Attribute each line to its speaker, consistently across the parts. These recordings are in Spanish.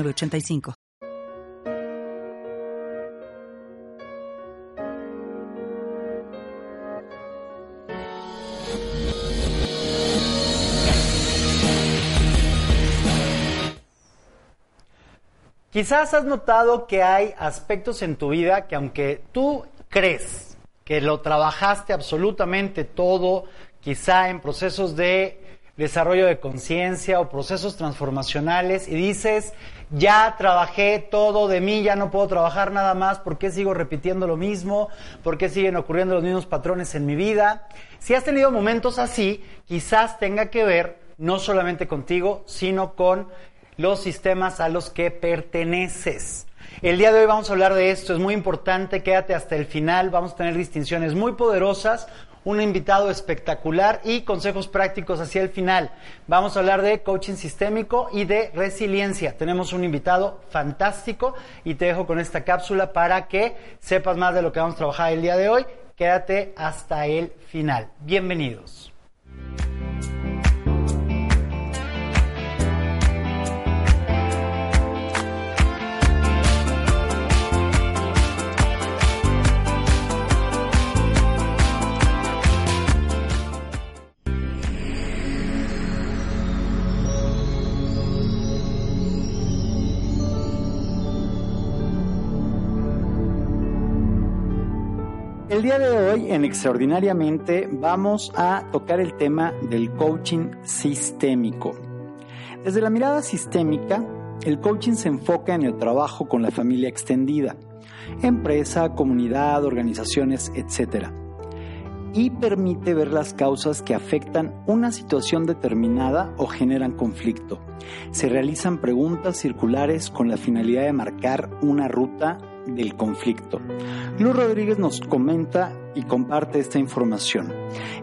Speaker 1: 85
Speaker 2: Quizás has notado que hay aspectos en tu vida que aunque tú crees que lo trabajaste absolutamente todo, quizá en procesos de desarrollo de conciencia o procesos transformacionales y dices, ya trabajé todo de mí, ya no puedo trabajar nada más, ¿por qué sigo repitiendo lo mismo? ¿Por qué siguen ocurriendo los mismos patrones en mi vida? Si has tenido momentos así, quizás tenga que ver no solamente contigo, sino con los sistemas a los que perteneces. El día de hoy vamos a hablar de esto, es muy importante, quédate hasta el final, vamos a tener distinciones muy poderosas, un invitado espectacular y consejos prácticos hacia el final. Vamos a hablar de coaching sistémico y de resiliencia. Tenemos un invitado fantástico y te dejo con esta cápsula para que sepas más de lo que vamos a trabajar el día de hoy. Quédate hasta el final. Bienvenidos. El día de hoy, en Extraordinariamente, vamos a tocar el tema del coaching sistémico. Desde la mirada sistémica, el coaching se enfoca en el trabajo con la familia extendida, empresa, comunidad, organizaciones, etc. Y permite ver las causas que afectan una situación determinada o generan conflicto. Se realizan preguntas circulares con la finalidad de marcar una ruta del conflicto. Luz Rodríguez nos comenta y comparte esta información.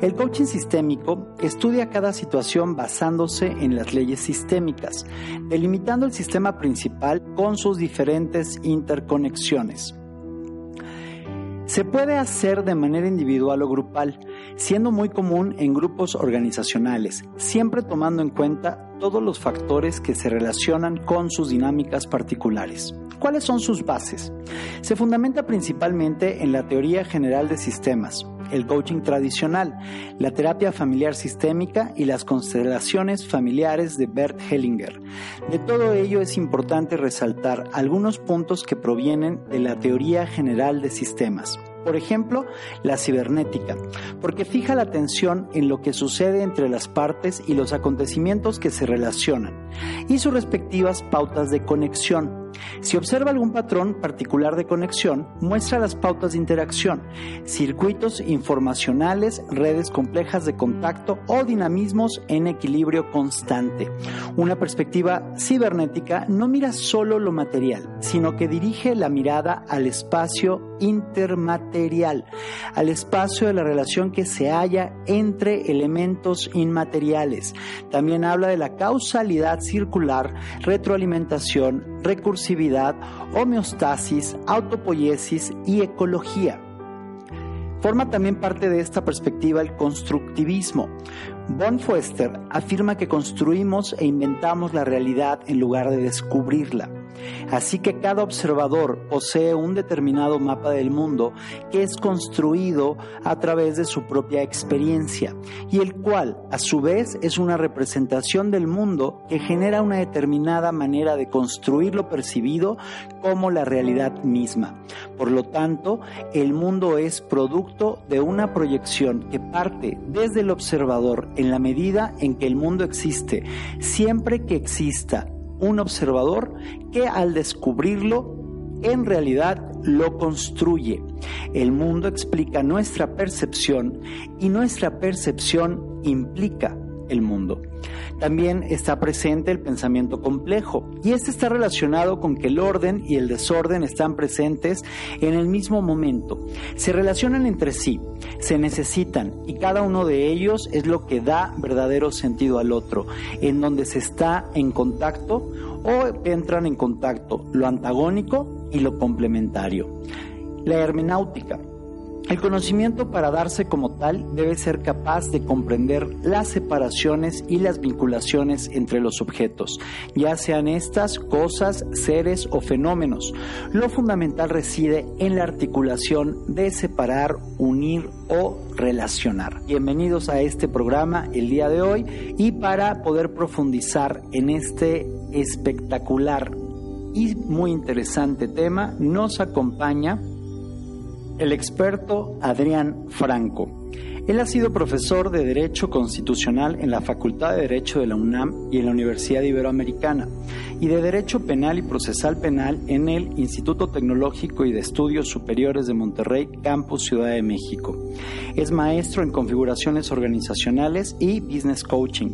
Speaker 2: El coaching sistémico estudia cada situación basándose en las leyes sistémicas, delimitando el sistema principal con sus diferentes interconexiones. Se puede hacer de manera individual o grupal, siendo muy común en grupos organizacionales, siempre tomando en cuenta todos los factores que se relacionan con sus dinámicas particulares. ¿Cuáles son sus bases? Se fundamenta principalmente en la teoría general de sistemas, el coaching tradicional, la terapia familiar sistémica y las constelaciones familiares de Bert Hellinger. De todo ello es importante resaltar algunos puntos que provienen de la teoría general de sistemas. Por ejemplo, la cibernética, porque fija la atención en lo que sucede entre las partes y los acontecimientos que se relacionan, y sus respectivas pautas de conexión. Si observa algún patrón particular de conexión, muestra las pautas de interacción, circuitos informacionales, redes complejas de contacto o dinamismos en equilibrio constante. Una perspectiva cibernética no mira solo lo material, sino que dirige la mirada al espacio intermaterial, al espacio de la relación que se halla entre elementos inmateriales. También habla de la causalidad circular, retroalimentación, recursividad, homeostasis, autopoiesis y ecología. Forma también parte de esta perspectiva el constructivismo. Von Foester afirma que construimos e inventamos la realidad en lugar de descubrirla. Así que cada observador posee un determinado mapa del mundo que es construido a través de su propia experiencia y el cual a su vez es una representación del mundo que genera una determinada manera de construir lo percibido como la realidad misma. Por lo tanto, el mundo es producto de una proyección que parte desde el observador en la medida en que el mundo existe, siempre que exista un observador que al descubrirlo en realidad lo construye. El mundo explica nuestra percepción y nuestra percepción implica el mundo. También está presente el pensamiento complejo y este está relacionado con que el orden y el desorden están presentes en el mismo momento. Se relacionan entre sí, se necesitan y cada uno de ellos es lo que da verdadero sentido al otro, en donde se está en contacto o entran en contacto lo antagónico y lo complementario. La hermenáutica el conocimiento para darse como tal debe ser capaz de comprender las separaciones y las vinculaciones entre los objetos, ya sean estas cosas, seres o fenómenos. Lo fundamental reside en la articulación de separar, unir o relacionar. Bienvenidos a este programa el día de hoy y para poder profundizar en este espectacular y muy interesante tema nos acompaña el experto Adrián Franco. Él ha sido profesor de Derecho Constitucional en la Facultad de Derecho de la UNAM y en la Universidad Iberoamericana, y de Derecho Penal y Procesal Penal en el Instituto Tecnológico y de Estudios Superiores de Monterrey, Campus Ciudad de México. Es maestro en configuraciones organizacionales y business coaching.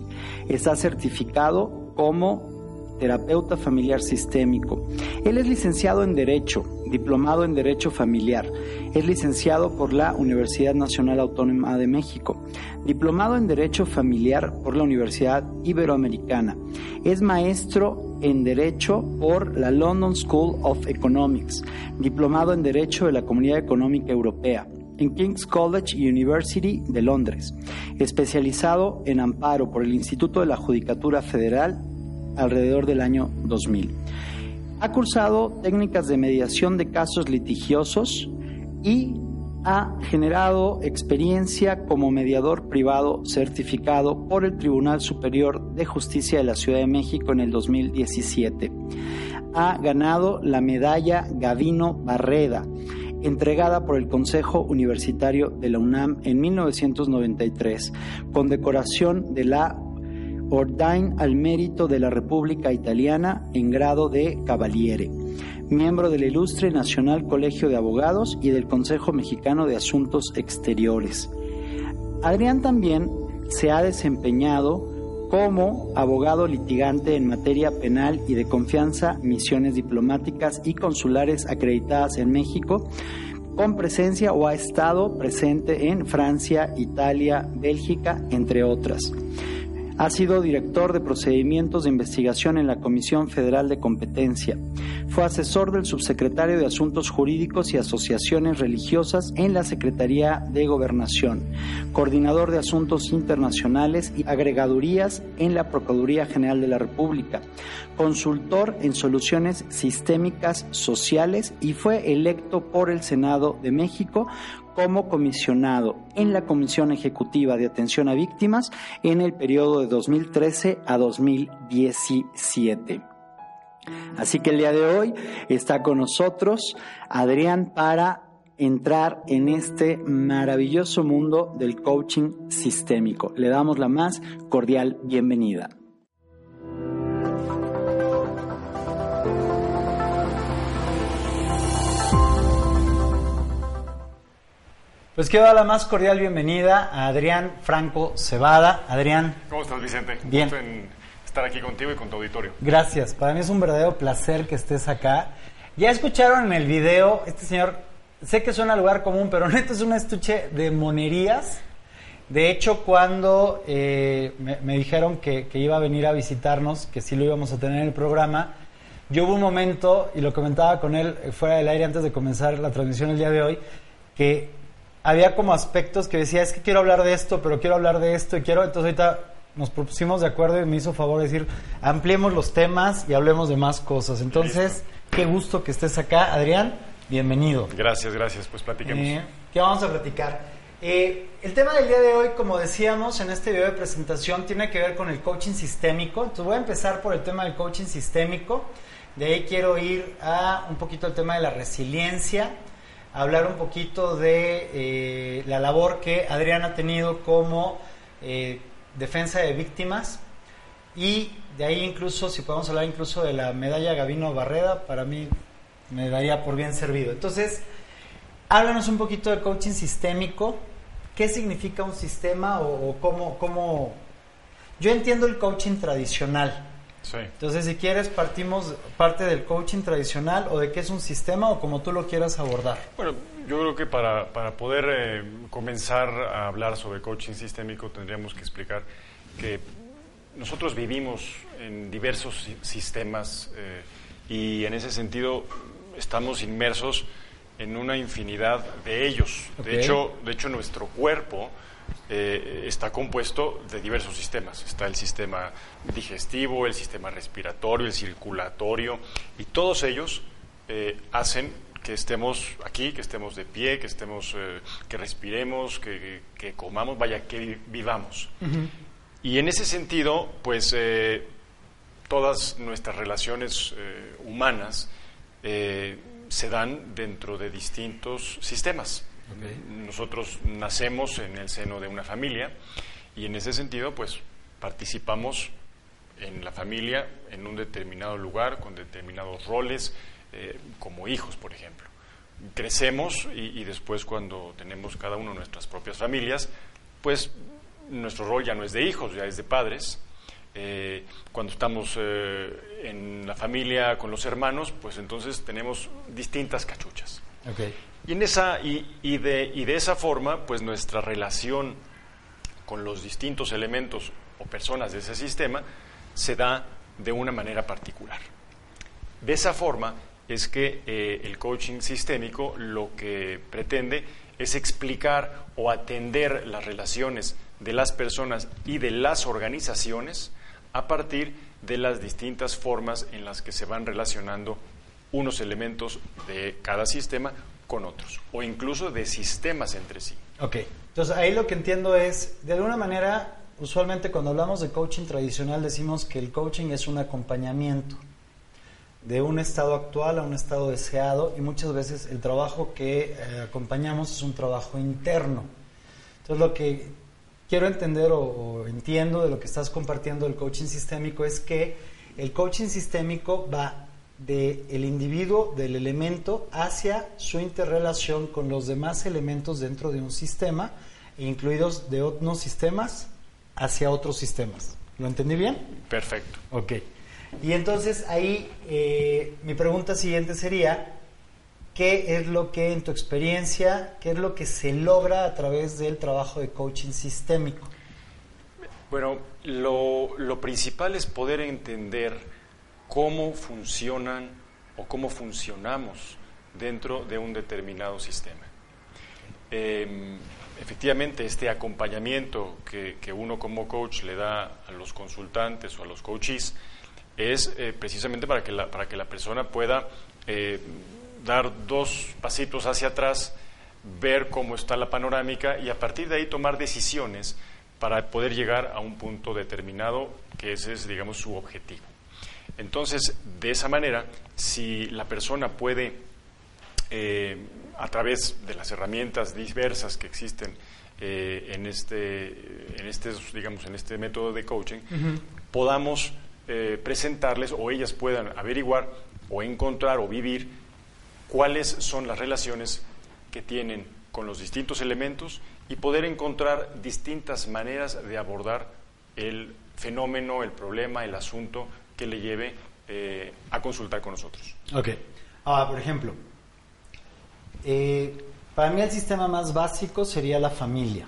Speaker 2: Está certificado como terapeuta familiar sistémico. Él es licenciado en Derecho, diplomado en Derecho Familiar. Es licenciado por la Universidad Nacional Autónoma de México. Diplomado en Derecho Familiar por la Universidad Iberoamericana. Es maestro en Derecho por la London School of Economics. Diplomado en Derecho de la Comunidad Económica Europea en King's College University de Londres, especializado en amparo por el Instituto de la Judicatura Federal alrededor del año 2000. Ha cursado técnicas de mediación de casos litigiosos y ha generado experiencia como mediador privado certificado por el Tribunal Superior de Justicia de la Ciudad de México en el 2017. Ha ganado la medalla Gavino Barreda, entregada por el Consejo Universitario de la UNAM en 1993, con decoración de la Ordain al mérito de la República Italiana en grado de Cavaliere, miembro del Ilustre Nacional Colegio de Abogados y del Consejo Mexicano de Asuntos Exteriores. Adrián también se ha desempeñado como abogado litigante en materia penal y de confianza, misiones diplomáticas y consulares acreditadas en México, con presencia o ha estado presente en Francia, Italia, Bélgica, entre otras. Ha sido director de procedimientos de investigación en la Comisión Federal de Competencia. Fue asesor del subsecretario de Asuntos Jurídicos y Asociaciones Religiosas en la Secretaría de Gobernación, coordinador de Asuntos Internacionales y agregadurías en la Procuraduría General de la República, consultor en soluciones sistémicas sociales y fue electo por el Senado de México como comisionado en la Comisión Ejecutiva de Atención a Víctimas en el periodo de 2013 a 2017. Así que el día de hoy está con nosotros Adrián para entrar en este maravilloso mundo del coaching sistémico. Le damos la más cordial bienvenida. Pues quiero dar la más cordial bienvenida a Adrián Franco Cebada. Adrián.
Speaker 3: ¿Cómo estás, Vicente?
Speaker 2: Bien.
Speaker 3: Gusto en estar aquí contigo y con tu auditorio.
Speaker 2: Gracias. Para mí es un verdadero placer que estés acá. Ya escucharon en el video, este señor, sé que suena lugar común, pero neto es un estuche de monerías. De hecho, cuando eh, me, dijeron que, que iba a venir a visitarnos, que sí lo íbamos a tener en el programa, yo hubo un momento, y lo comentaba con él fuera del aire antes de comenzar la transmisión el día de hoy, que había como aspectos que decía, es que quiero hablar de esto, pero quiero hablar de esto y quiero, entonces ahorita nos pusimos de acuerdo y me hizo favor decir, ampliemos los temas y hablemos de más cosas. Entonces, qué gusto que estés acá, Adrián, bienvenido.
Speaker 3: Gracias, gracias, pues platiquemos.
Speaker 2: Eh, ¿Qué vamos a platicar? Eh, el tema del día de hoy, como decíamos en este video de presentación, tiene que ver con el coaching sistémico. Entonces voy a empezar por el tema del coaching sistémico. De ahí quiero ir a un poquito el tema de la resiliencia, hablar un poquito de eh, la labor que Adrián ha tenido como eh, defensa de víctimas y de ahí incluso, si podemos hablar incluso de la medalla Gavino Barreda, para mí me daría por bien servido. Entonces, háblanos un poquito de coaching sistémico, qué significa un sistema o, cómo, cómo, yo entiendo el coaching tradicional.
Speaker 3: Sí.
Speaker 2: Entonces, si quieres, partimos parte del coaching tradicional o de qué es un sistema o como tú lo quieras abordar.
Speaker 3: Bueno, yo creo que para, para poder eh, comenzar a hablar sobre coaching sistémico tendríamos que explicar que nosotros vivimos en diversos si- sistemas eh, y en ese sentido estamos inmersos en una infinidad de ellos. De hecho, de hecho nuestro cuerpo eh, está compuesto de diversos sistemas. Está el sistema digestivo, el sistema respiratorio, el circulatorio y todos ellos eh, hacen que estemos aquí, que estemos de pie, que estemos, eh, que respiremos, que, que comamos, vaya, que vi- vivamos. Y en ese sentido, pues eh, todas nuestras relaciones eh, humanas se dan dentro de distintos sistemas. Nosotros nacemos en el seno de una familia y en ese sentido, pues participamos en la familia en un determinado lugar, con determinados roles, eh, como hijos, por ejemplo. Crecemos y, después cuando tenemos cada uno nuestras propias familias, pues nuestro rol ya no es de hijos, ya es de padres. Eh, cuando estamos eh, en la familia con los hermanos, pues entonces tenemos distintas cachuchas. Y, de esa forma, pues nuestra relación con los distintos elementos o personas de ese sistema se da de una manera particular. De esa forma es que eh, el coaching sistémico lo que pretende es explicar o atender las relaciones de las personas y de las organizaciones a partir de las distintas formas en las que se van relacionando unos elementos de cada sistema con otros, o incluso de sistemas entre sí.
Speaker 2: Ok, entonces ahí lo que entiendo es, de alguna manera, usualmente cuando hablamos de coaching tradicional decimos que el coaching es un acompañamiento de un estado actual a un estado deseado y muchas veces el trabajo que eh, acompañamos es un trabajo interno. Entonces lo que quiero entender o, o entiendo de lo que estás compartiendo del coaching sistémico es que el coaching sistémico va del el individuo, del elemento, hacia su interrelación con los demás elementos dentro de un sistema, incluidos de unos sistemas hacia otros sistemas. ¿Lo entendí bien?
Speaker 3: Perfecto.
Speaker 2: Ok. Y entonces ahí eh, mi pregunta siguiente sería, ¿qué es lo que en tu experiencia, qué es lo que se logra a través del trabajo de coaching sistémico?
Speaker 3: Bueno, lo, lo principal es poder entender cómo funcionan o cómo funcionamos dentro de un determinado sistema. Eh, efectivamente, este acompañamiento que, que, uno como coach le da a los consultantes o a los coaches es eh, precisamente para que, la, para que la persona pueda eh, dar dos pasitos hacia atrás, ver cómo está la panorámica y a partir de ahí tomar decisiones para poder llegar a un punto determinado que ese es, digamos, su objetivo. Entonces, de esa manera, si la persona puede, eh, a través de las herramientas diversas que existen eh, en, este, en, este, digamos, en este método de coaching, uh -huh. podamos eh, presentarles o ellas puedan averiguar o encontrar o vivir cuáles son las relaciones que tienen con los distintos elementos y poder encontrar distintas maneras de abordar el fenómeno, el problema, el asunto que le lleve eh, a consultar con nosotros.
Speaker 2: Ok. Ah, por ejemplo, eh, para mí el sistema más básico sería la familia.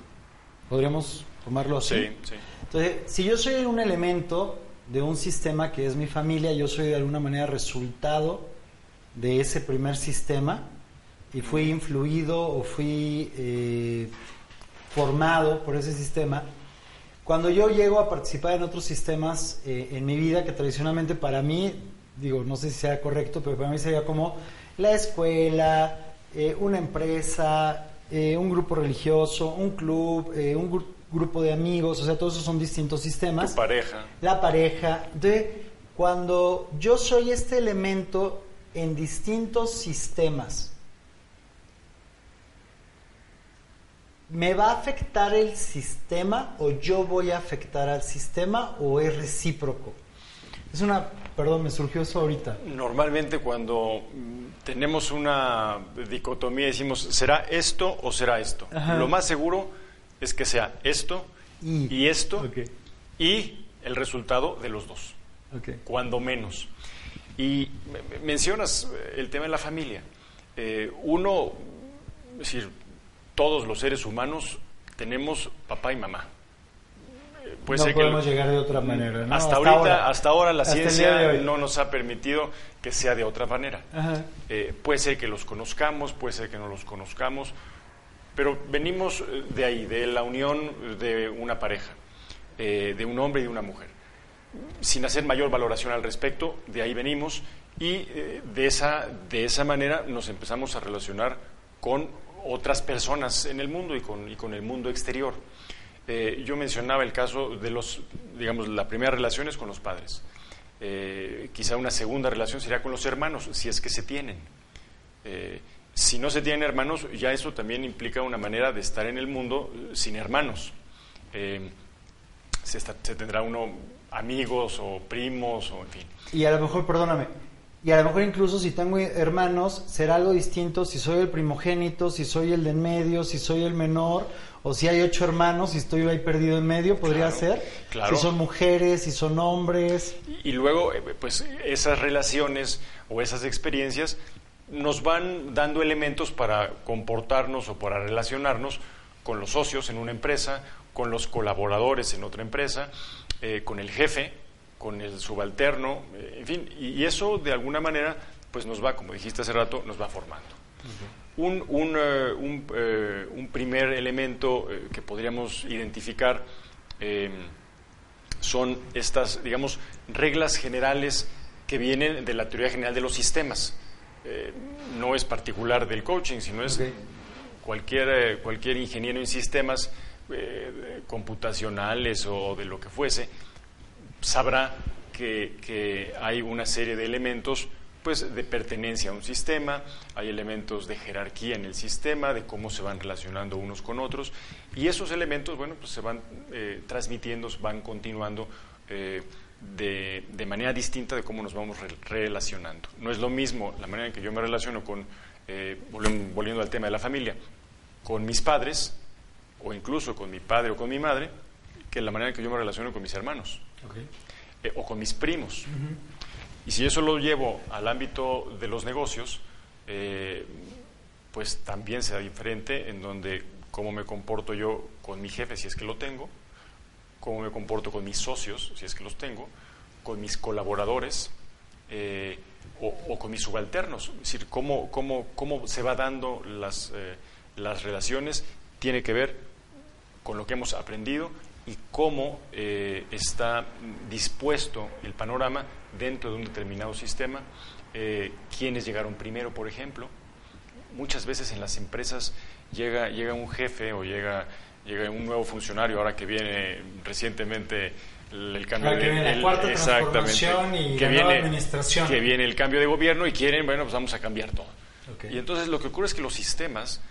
Speaker 2: ¿Podríamos tomarlo así?
Speaker 3: Sí, sí.
Speaker 2: Entonces, si yo soy un elemento de un sistema que es mi familia, yo soy de alguna manera resultado de ese primer sistema y fui influido o fui eh, formado por ese sistema. Cuando yo llego a participar en otros sistemas eh, en mi vida, que tradicionalmente para mí, digo, no sé si sea correcto, pero para mí sería como la escuela, eh, una empresa, eh, un grupo religioso, un club, un gru grupo de amigos, o sea, todos esos son distintos sistemas.
Speaker 3: Tu pareja.
Speaker 2: La pareja. Entonces, cuando yo soy este elemento en distintos sistemas, ¿Me va a afectar el sistema o yo voy a afectar al sistema o es recíproco? Es una, perdón, me surgió eso ahorita.
Speaker 3: Normalmente cuando tenemos una dicotomía decimos, ¿será esto o será esto?
Speaker 2: Ajá.
Speaker 3: Lo más seguro es que sea esto y, y esto
Speaker 2: okay.
Speaker 3: y el resultado de los dos, cuando menos. Y mencionas el tema de la familia. Eh, uno, es decir, todos los seres humanos tenemos papá y mamá.
Speaker 2: Eh, no podemos llegar de otra manera.
Speaker 3: Hasta, ahorita, ahora, hasta ahora la ciencia no nos ha permitido que sea de otra manera. Eh, puede ser que los conozcamos, puede ser que no los conozcamos, pero venimos de ahí, de la unión de una pareja, de un hombre y de una mujer sin hacer mayor valoración al respecto, de ahí venimos y eh, de, esa, de esa manera nos empezamos a relacionar con otras personas en el mundo y con, y con el mundo exterior. Eh, yo mencionaba el caso de los, digamos, la primera relación es con los padres. Eh, quizá una segunda relación sería con los hermanos, si es que se tienen. si no se tienen hermanos, ya eso también implica una manera de estar en el mundo sin hermanos. Se, se, tendrá uno amigos o primos o en fin.
Speaker 2: Y a lo mejor, perdóname, y a lo mejor incluso si tengo hermanos, será algo distinto si soy el primogénito, si soy el de en medio, si soy el menor, o si hay ocho hermanos y estoy ahí perdido en medio, podría ser. Claro. Si son mujeres, si son hombres.
Speaker 3: Y luego, eh, pues esas relaciones o esas experiencias nos van dando elementos para comportarnos o para relacionarnos con los socios en una empresa, con los colaboradores en otra empresa, eh, con el jefe, con el subalterno, eh, en fin, y, eso de alguna manera pues nos va, como dijiste hace rato, nos va formando. un, un, eh, un, primer elemento que podríamos identificar son estas, digamos, reglas generales que vienen de la teoría general de los sistemas. no es particular del coaching, sino es cualquier, cualquier ingeniero en sistemas eh, computacionales o de lo que fuese, sabrá que, hay una serie de elementos pues de pertenencia a un sistema, hay elementos de jerarquía en el sistema, de cómo se van relacionando unos con otros, y esos elementos, bueno, pues se van eh, transmitiendo, van continuando eh, de, de, manera distinta de cómo nos vamos relacionando. No es lo mismo la manera en que yo me relaciono con, volviendo al tema de la familia, con mis padres, o incluso con mi padre o con mi madre, que la manera en que yo me relaciono con mis hermanos eh, o con mis primos. Y si eso lo llevo al ámbito de los negocios, eh, pues también será diferente en donde cómo me comporto yo con mi jefe, si es que lo tengo, cómo me comporto con mis socios, si es que los tengo, con mis colaboradores eh, o, con mis subalternos. Es decir, cómo, cómo, cómo se va dando las, las relaciones tiene que ver con lo que hemos aprendido y cómo eh, está dispuesto el panorama dentro de un determinado sistema, eh, quiénes llegaron primero, por ejemplo. Muchas veces en las empresas llega, llega un jefe o llega, llega un nuevo funcionario, ahora que viene recientemente el, cambio
Speaker 2: de
Speaker 3: viene
Speaker 2: la exactamente, y
Speaker 3: que viene,
Speaker 2: administración.
Speaker 3: que viene el cambio de gobierno y quieren, bueno, pues vamos a cambiar todo. Y entonces lo que ocurre es que los sistemas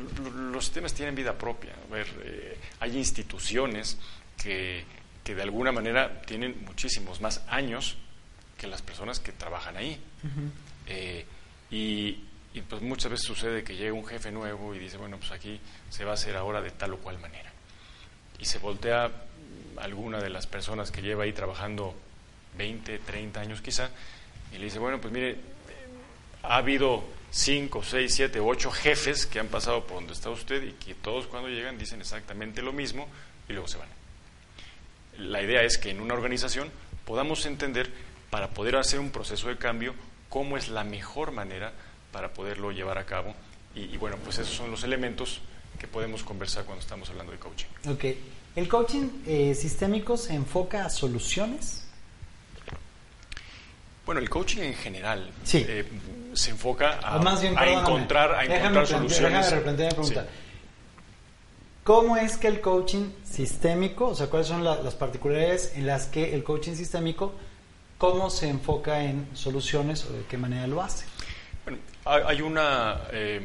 Speaker 3: los sistemas tienen vida propia. ver, eh, hay instituciones que, que, de alguna manera tienen muchísimos más años que las personas que trabajan ahí. Eh, y, y, pues muchas veces sucede que llega un jefe nuevo y dice, bueno, pues aquí se va a hacer ahora de tal o cual manera. Y se voltea alguna de las personas que lleva ahí trabajando 20, 30 años quizá, y le dice, bueno, pues mire, ha habido cinco, seis, siete, ocho jefes que han pasado por donde está usted y que todos cuando llegan dicen exactamente lo mismo y luego se van. La idea es que en una organización podamos entender, para poder hacer un proceso de cambio, cómo es la mejor manera para poderlo llevar a cabo. Y, bueno, pues esos son los elementos que podemos conversar cuando estamos hablando de coaching.
Speaker 2: Ok. ¿El coaching eh, sistémico se enfoca a soluciones?
Speaker 3: Bueno, el coaching en general eh, se enfoca a,
Speaker 2: a
Speaker 3: encontrar, a encontrar soluciones.
Speaker 2: pregunta. ¿Cómo es que el coaching sistémico, o sea, cuáles son las particularidades en las que el coaching sistémico, cómo se enfoca en soluciones o de qué manera lo hace?
Speaker 3: Bueno, hay una, eh,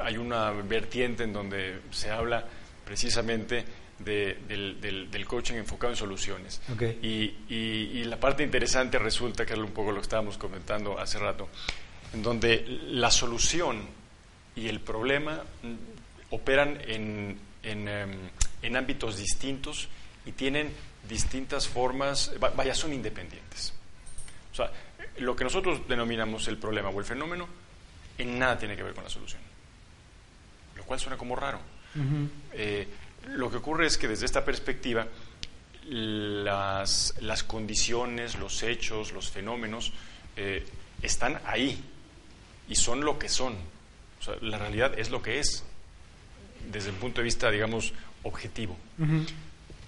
Speaker 3: hay una vertiente en donde se habla precisamente del, coaching enfocado en soluciones. Y, la parte interesante resulta, que es un poco lo que estábamos comentando hace rato, en donde la solución y el problema operan en, en, em, en ámbitos distintos y tienen distintas formas, vaya, son independientes. O sea, lo que nosotros denominamos el problema o el fenómeno, en nada tiene que ver con la solución. Lo cual suena como raro. Eh, lo que ocurre es que desde esta perspectiva, las, las condiciones, los hechos, los fenómenos eh, están ahí y son lo que son. O sea, la realidad es lo que es, desde el punto de vista, digamos, objetivo.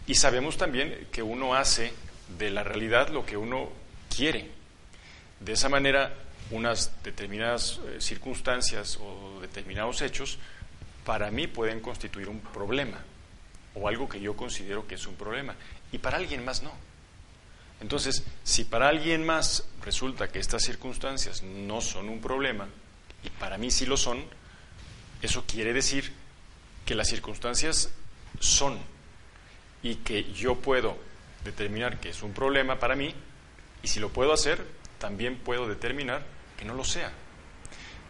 Speaker 3: Y sabemos también que uno hace de la realidad lo que uno quiere. De esa manera, unas determinadas eh, circunstancias o determinados hechos para mí pueden constituir un problema o algo que yo considero que es un problema y para alguien más no. Entonces, si para alguien más resulta que estas circunstancias no son un problema y para mí sí lo son, eso quiere decir que las circunstancias son y que yo puedo determinar que es un problema para mí y si lo puedo hacer, también puedo determinar que no lo sea,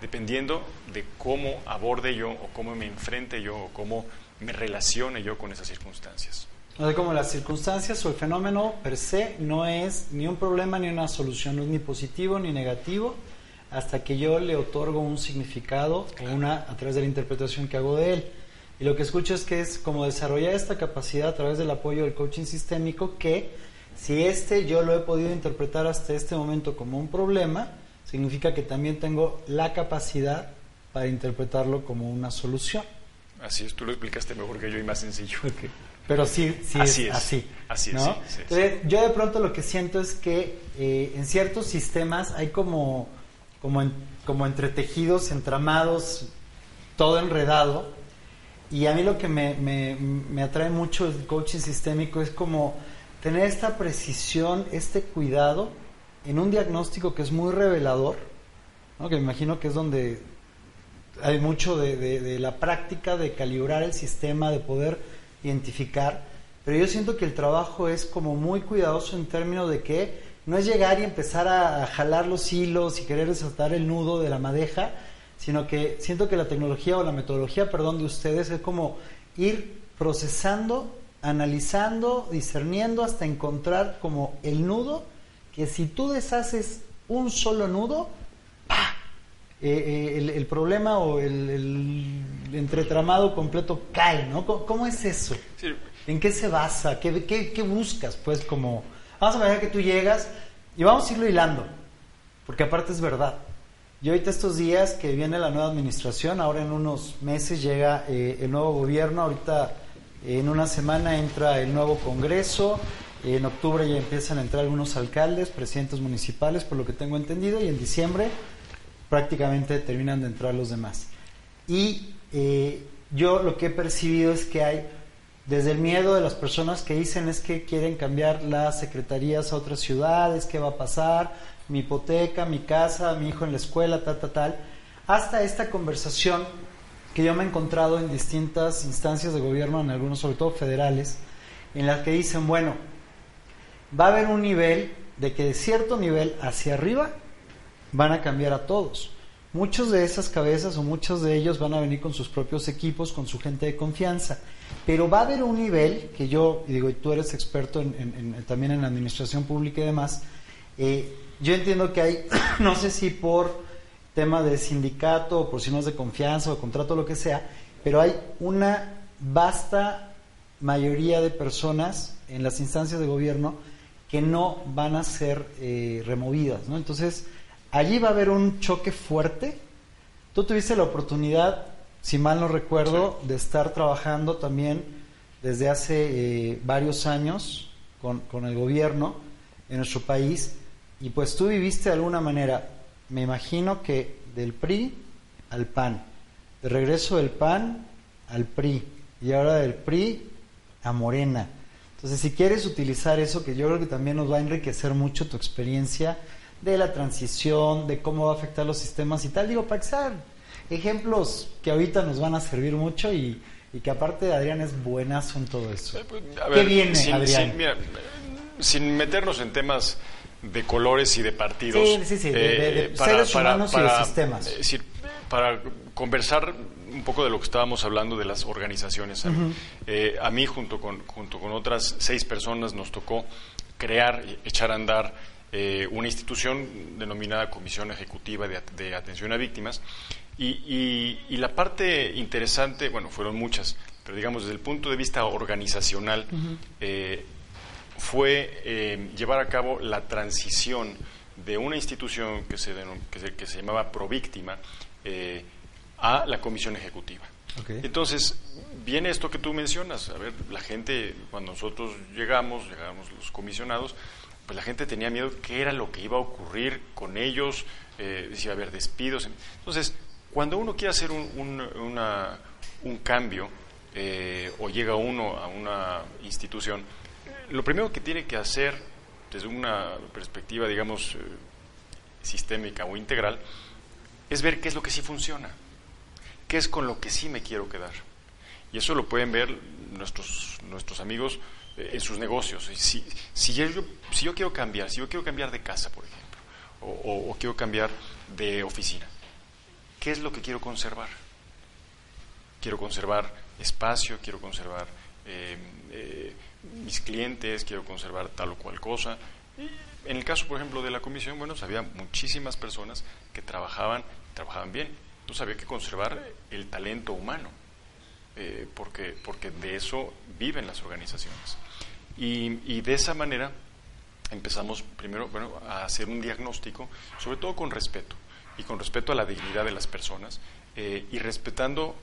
Speaker 3: dependiendo de cómo aborde yo o cómo me enfrente yo o cómo me relacione yo con esas circunstancias.
Speaker 2: O sea, como las circunstancias o el fenómeno per se no es ni un problema ni una solución, no es ni positivo ni negativo, hasta que yo le otorgo un significado o una a través de la interpretación que hago de él. Y lo que escucho es que es como desarrollar esta capacidad a través del apoyo del coaching sistémico que si este yo lo he podido interpretar hasta este momento como un problema, significa que también tengo la capacidad para interpretarlo como una solución.
Speaker 3: Así es, tú lo explicaste mejor que yo y más sencillo.
Speaker 2: Pero sí, sí
Speaker 3: así
Speaker 2: es, así.
Speaker 3: Así
Speaker 2: es. Entonces, yo de pronto lo que siento es que eh, en ciertos sistemas hay como, como, como entretejidos, entramados, todo enredado. Y a mí lo que me, me, me atrae mucho el coaching sistémico es como tener esta precisión, este cuidado en un diagnóstico que es muy revelador, ¿no? que me imagino que es donde hay mucho de, la práctica de calibrar el sistema, de poder identificar, pero yo siento que el trabajo es como muy cuidadoso en términos de que no es llegar y empezar a, jalar los hilos y querer desatar el nudo de la madeja, sino que siento que la tecnología o la metodología, perdón, de ustedes es como ir procesando, analizando, discerniendo hasta encontrar como el nudo que si tú deshaces un solo nudo, eh, eh, el, problema o el, entretramado completo cae, ¿no? ¿Cómo, es eso? ¿En qué se basa? ¿Qué, ¿Qué, buscas? Pues como, vamos a ver que tú llegas y vamos a irlo hilando, porque aparte es verdad. Y ahorita estos días que viene la nueva administración, ahora en unos meses llega eh, el nuevo gobierno, ahorita en una semana entra el nuevo Congreso, en octubre ya empiezan a entrar algunos alcaldes, presidentes municipales, por lo que tengo entendido, y en diciembre prácticamente terminan de entrar los demás. Y eh, yo lo que he percibido es que hay, desde el miedo de las personas que dicen es que quieren cambiar las secretarías a otras ciudades, qué va a pasar, mi hipoteca, mi casa, mi hijo en la escuela, tal, tal, tal, hasta esta conversación que yo me he encontrado en distintas instancias de gobierno, en algunos sobre todo federales, en las que dicen, bueno, va a haber un nivel de que de cierto nivel hacia arriba van a cambiar a todos. Muchos de esas cabezas o muchos de ellos van a venir con sus propios equipos, con su gente de confianza. Pero va a haber un nivel que yo, y digo, tú eres experto en, también en administración pública y demás, eh, yo entiendo que hay, no sé si por tema de sindicato o por signos de confianza o contrato, lo que sea, pero hay una vasta mayoría de personas en las instancias de gobierno que no van a ser eh, removidas, ¿no? Entonces, allí va a haber un choque fuerte. Tú tuviste la oportunidad, si mal no recuerdo, de estar trabajando también desde hace eh, varios años con, con, el gobierno en nuestro país. Y pues tú viviste de alguna manera, me imagino que del PRI al PAN, de regreso del PAN al PRI y ahora del PRI a Morena. Entonces, si quieres utilizar eso, que yo creo que también nos va a enriquecer mucho tu experiencia de la transición, de cómo va a afectar los sistemas y tal, digo, para que sean ejemplos que ahorita nos van a servir mucho y, que aparte Adrián es buenazo en todo eso. Eh, pues, ¿Qué viene,
Speaker 3: sin,
Speaker 2: Adrián?
Speaker 3: Sin, sin, meternos en temas de colores y de partidos.
Speaker 2: Sí, sí, sí, de, de, de seres humanos y de sistemas.
Speaker 3: Es decir, para conversar un poco de lo que estábamos hablando de las organizaciones. Eh, a mí, junto con, junto con otras seis personas, nos tocó crear, echar a andar eh, una institución denominada Comisión Ejecutiva de, Atención a Víctimas. Y, la parte interesante, bueno, fueron muchas, pero digamos desde el punto de vista organizacional, eh, fue llevar a cabo la transición de una institución que se, que se, que se llamaba Províctima, eh, a la comisión ejecutiva. Entonces, viene esto que tú mencionas. A ver, la gente, cuando nosotros llegamos, llegamos los comisionados, pues la gente tenía miedo qué era lo que iba a ocurrir con ellos, eh, si iba a haber despidos. Entonces, cuando uno quiere hacer un, un, cambio eh, o llega uno a una institución, lo primero que tiene que hacer desde una perspectiva, digamos, eh, sistémica o integral, es ver qué es lo que sí funciona, qué es con lo que sí me quiero quedar. Y eso lo pueden ver nuestros, nuestros amigos en sus negocios. Si, si, yo, si yo quiero cambiar, si yo quiero cambiar de casa, por ejemplo, o, quiero cambiar de oficina, ¿qué es lo que quiero conservar? Quiero conservar espacio, quiero conservar eh, eh, mis clientes, quiero conservar tal o cual cosa. en el caso, por ejemplo, de la comisión, bueno, pues había muchísimas personas que trabajaban trabajaban bien. Entonces había que conservar el talento humano, eh, porque, porque de eso viven las organizaciones. Y, de esa manera empezamos primero bueno, a hacer un diagnóstico, sobre todo con respeto, y con respeto a la dignidad de las personas, eh, y respetando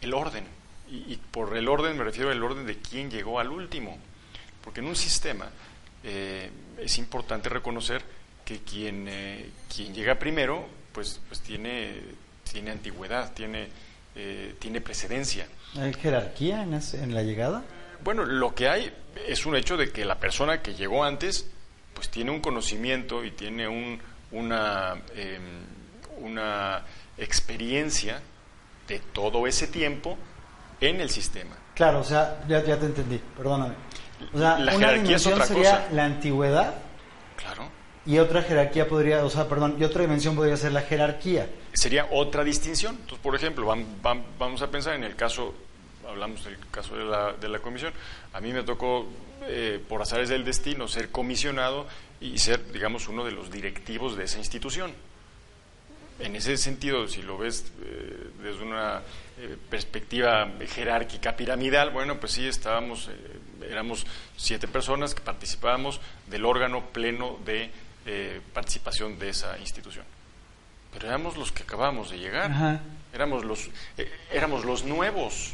Speaker 3: el orden. Y, por el orden me refiero al orden de quién llegó al último, porque en un sistema eh, es importante reconocer que quien, quien llega primero pues, pues tiene, tiene antigüedad, tiene, eh, tiene precedencia.
Speaker 2: ¿Hay jerarquía en, en la llegada?
Speaker 3: Bueno, lo que hay es un hecho de que la persona que llegó antes, pues tiene un conocimiento y tiene un, una, em, una experiencia de todo ese tiempo en el sistema.
Speaker 2: Claro, o sea, ya, ya te entendí, perdóname. O sea, la jerarquía es otra sería la antigüedad.
Speaker 3: Claro
Speaker 2: y otra jerarquía podría, o sea, perdón, y otra dimensión podría ser la jerarquía.
Speaker 3: Sería otra distinción. Entonces, por ejemplo, vamos a pensar en el caso, hablamos del caso de la, de la comisión, a mí me tocó, eh, por azares del destino, ser comisionado y ser, digamos, uno de los directivos de esa institución. En ese sentido, si lo ves eh, desde una eh, perspectiva jerárquica, piramidal, bueno, pues sí, estábamos, éramos siete personas que participábamos del órgano pleno de eh, participación de esa institución. Pero éramos los que acabamos de llegar, éramos los, eh, éramos los nuevos.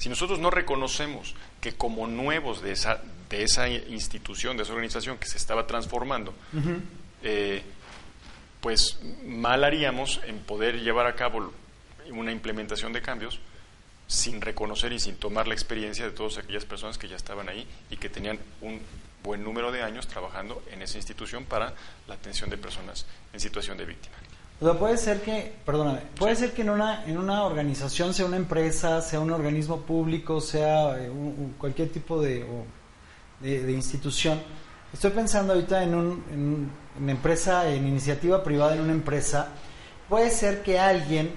Speaker 3: Si nosotros no reconocemos que como nuevos de esa, de esa institución, de esa organización que se estaba transformando, eh, pues mal haríamos en poder llevar a cabo una implementación de cambios sin reconocer y sin tomar la experiencia de todas aquellas personas que ya estaban ahí y que tenían un buen número de años trabajando en esa institución para la atención de personas en situación de víctima.
Speaker 2: Puede ser que, perdóname, puede ser que en una, en una organización, sea una empresa, sea un organismo público, sea eh, cualquier tipo de, de, institución. Estoy pensando ahorita en, un, una empresa, en iniciativa privada, en una empresa. Puede ser que alguien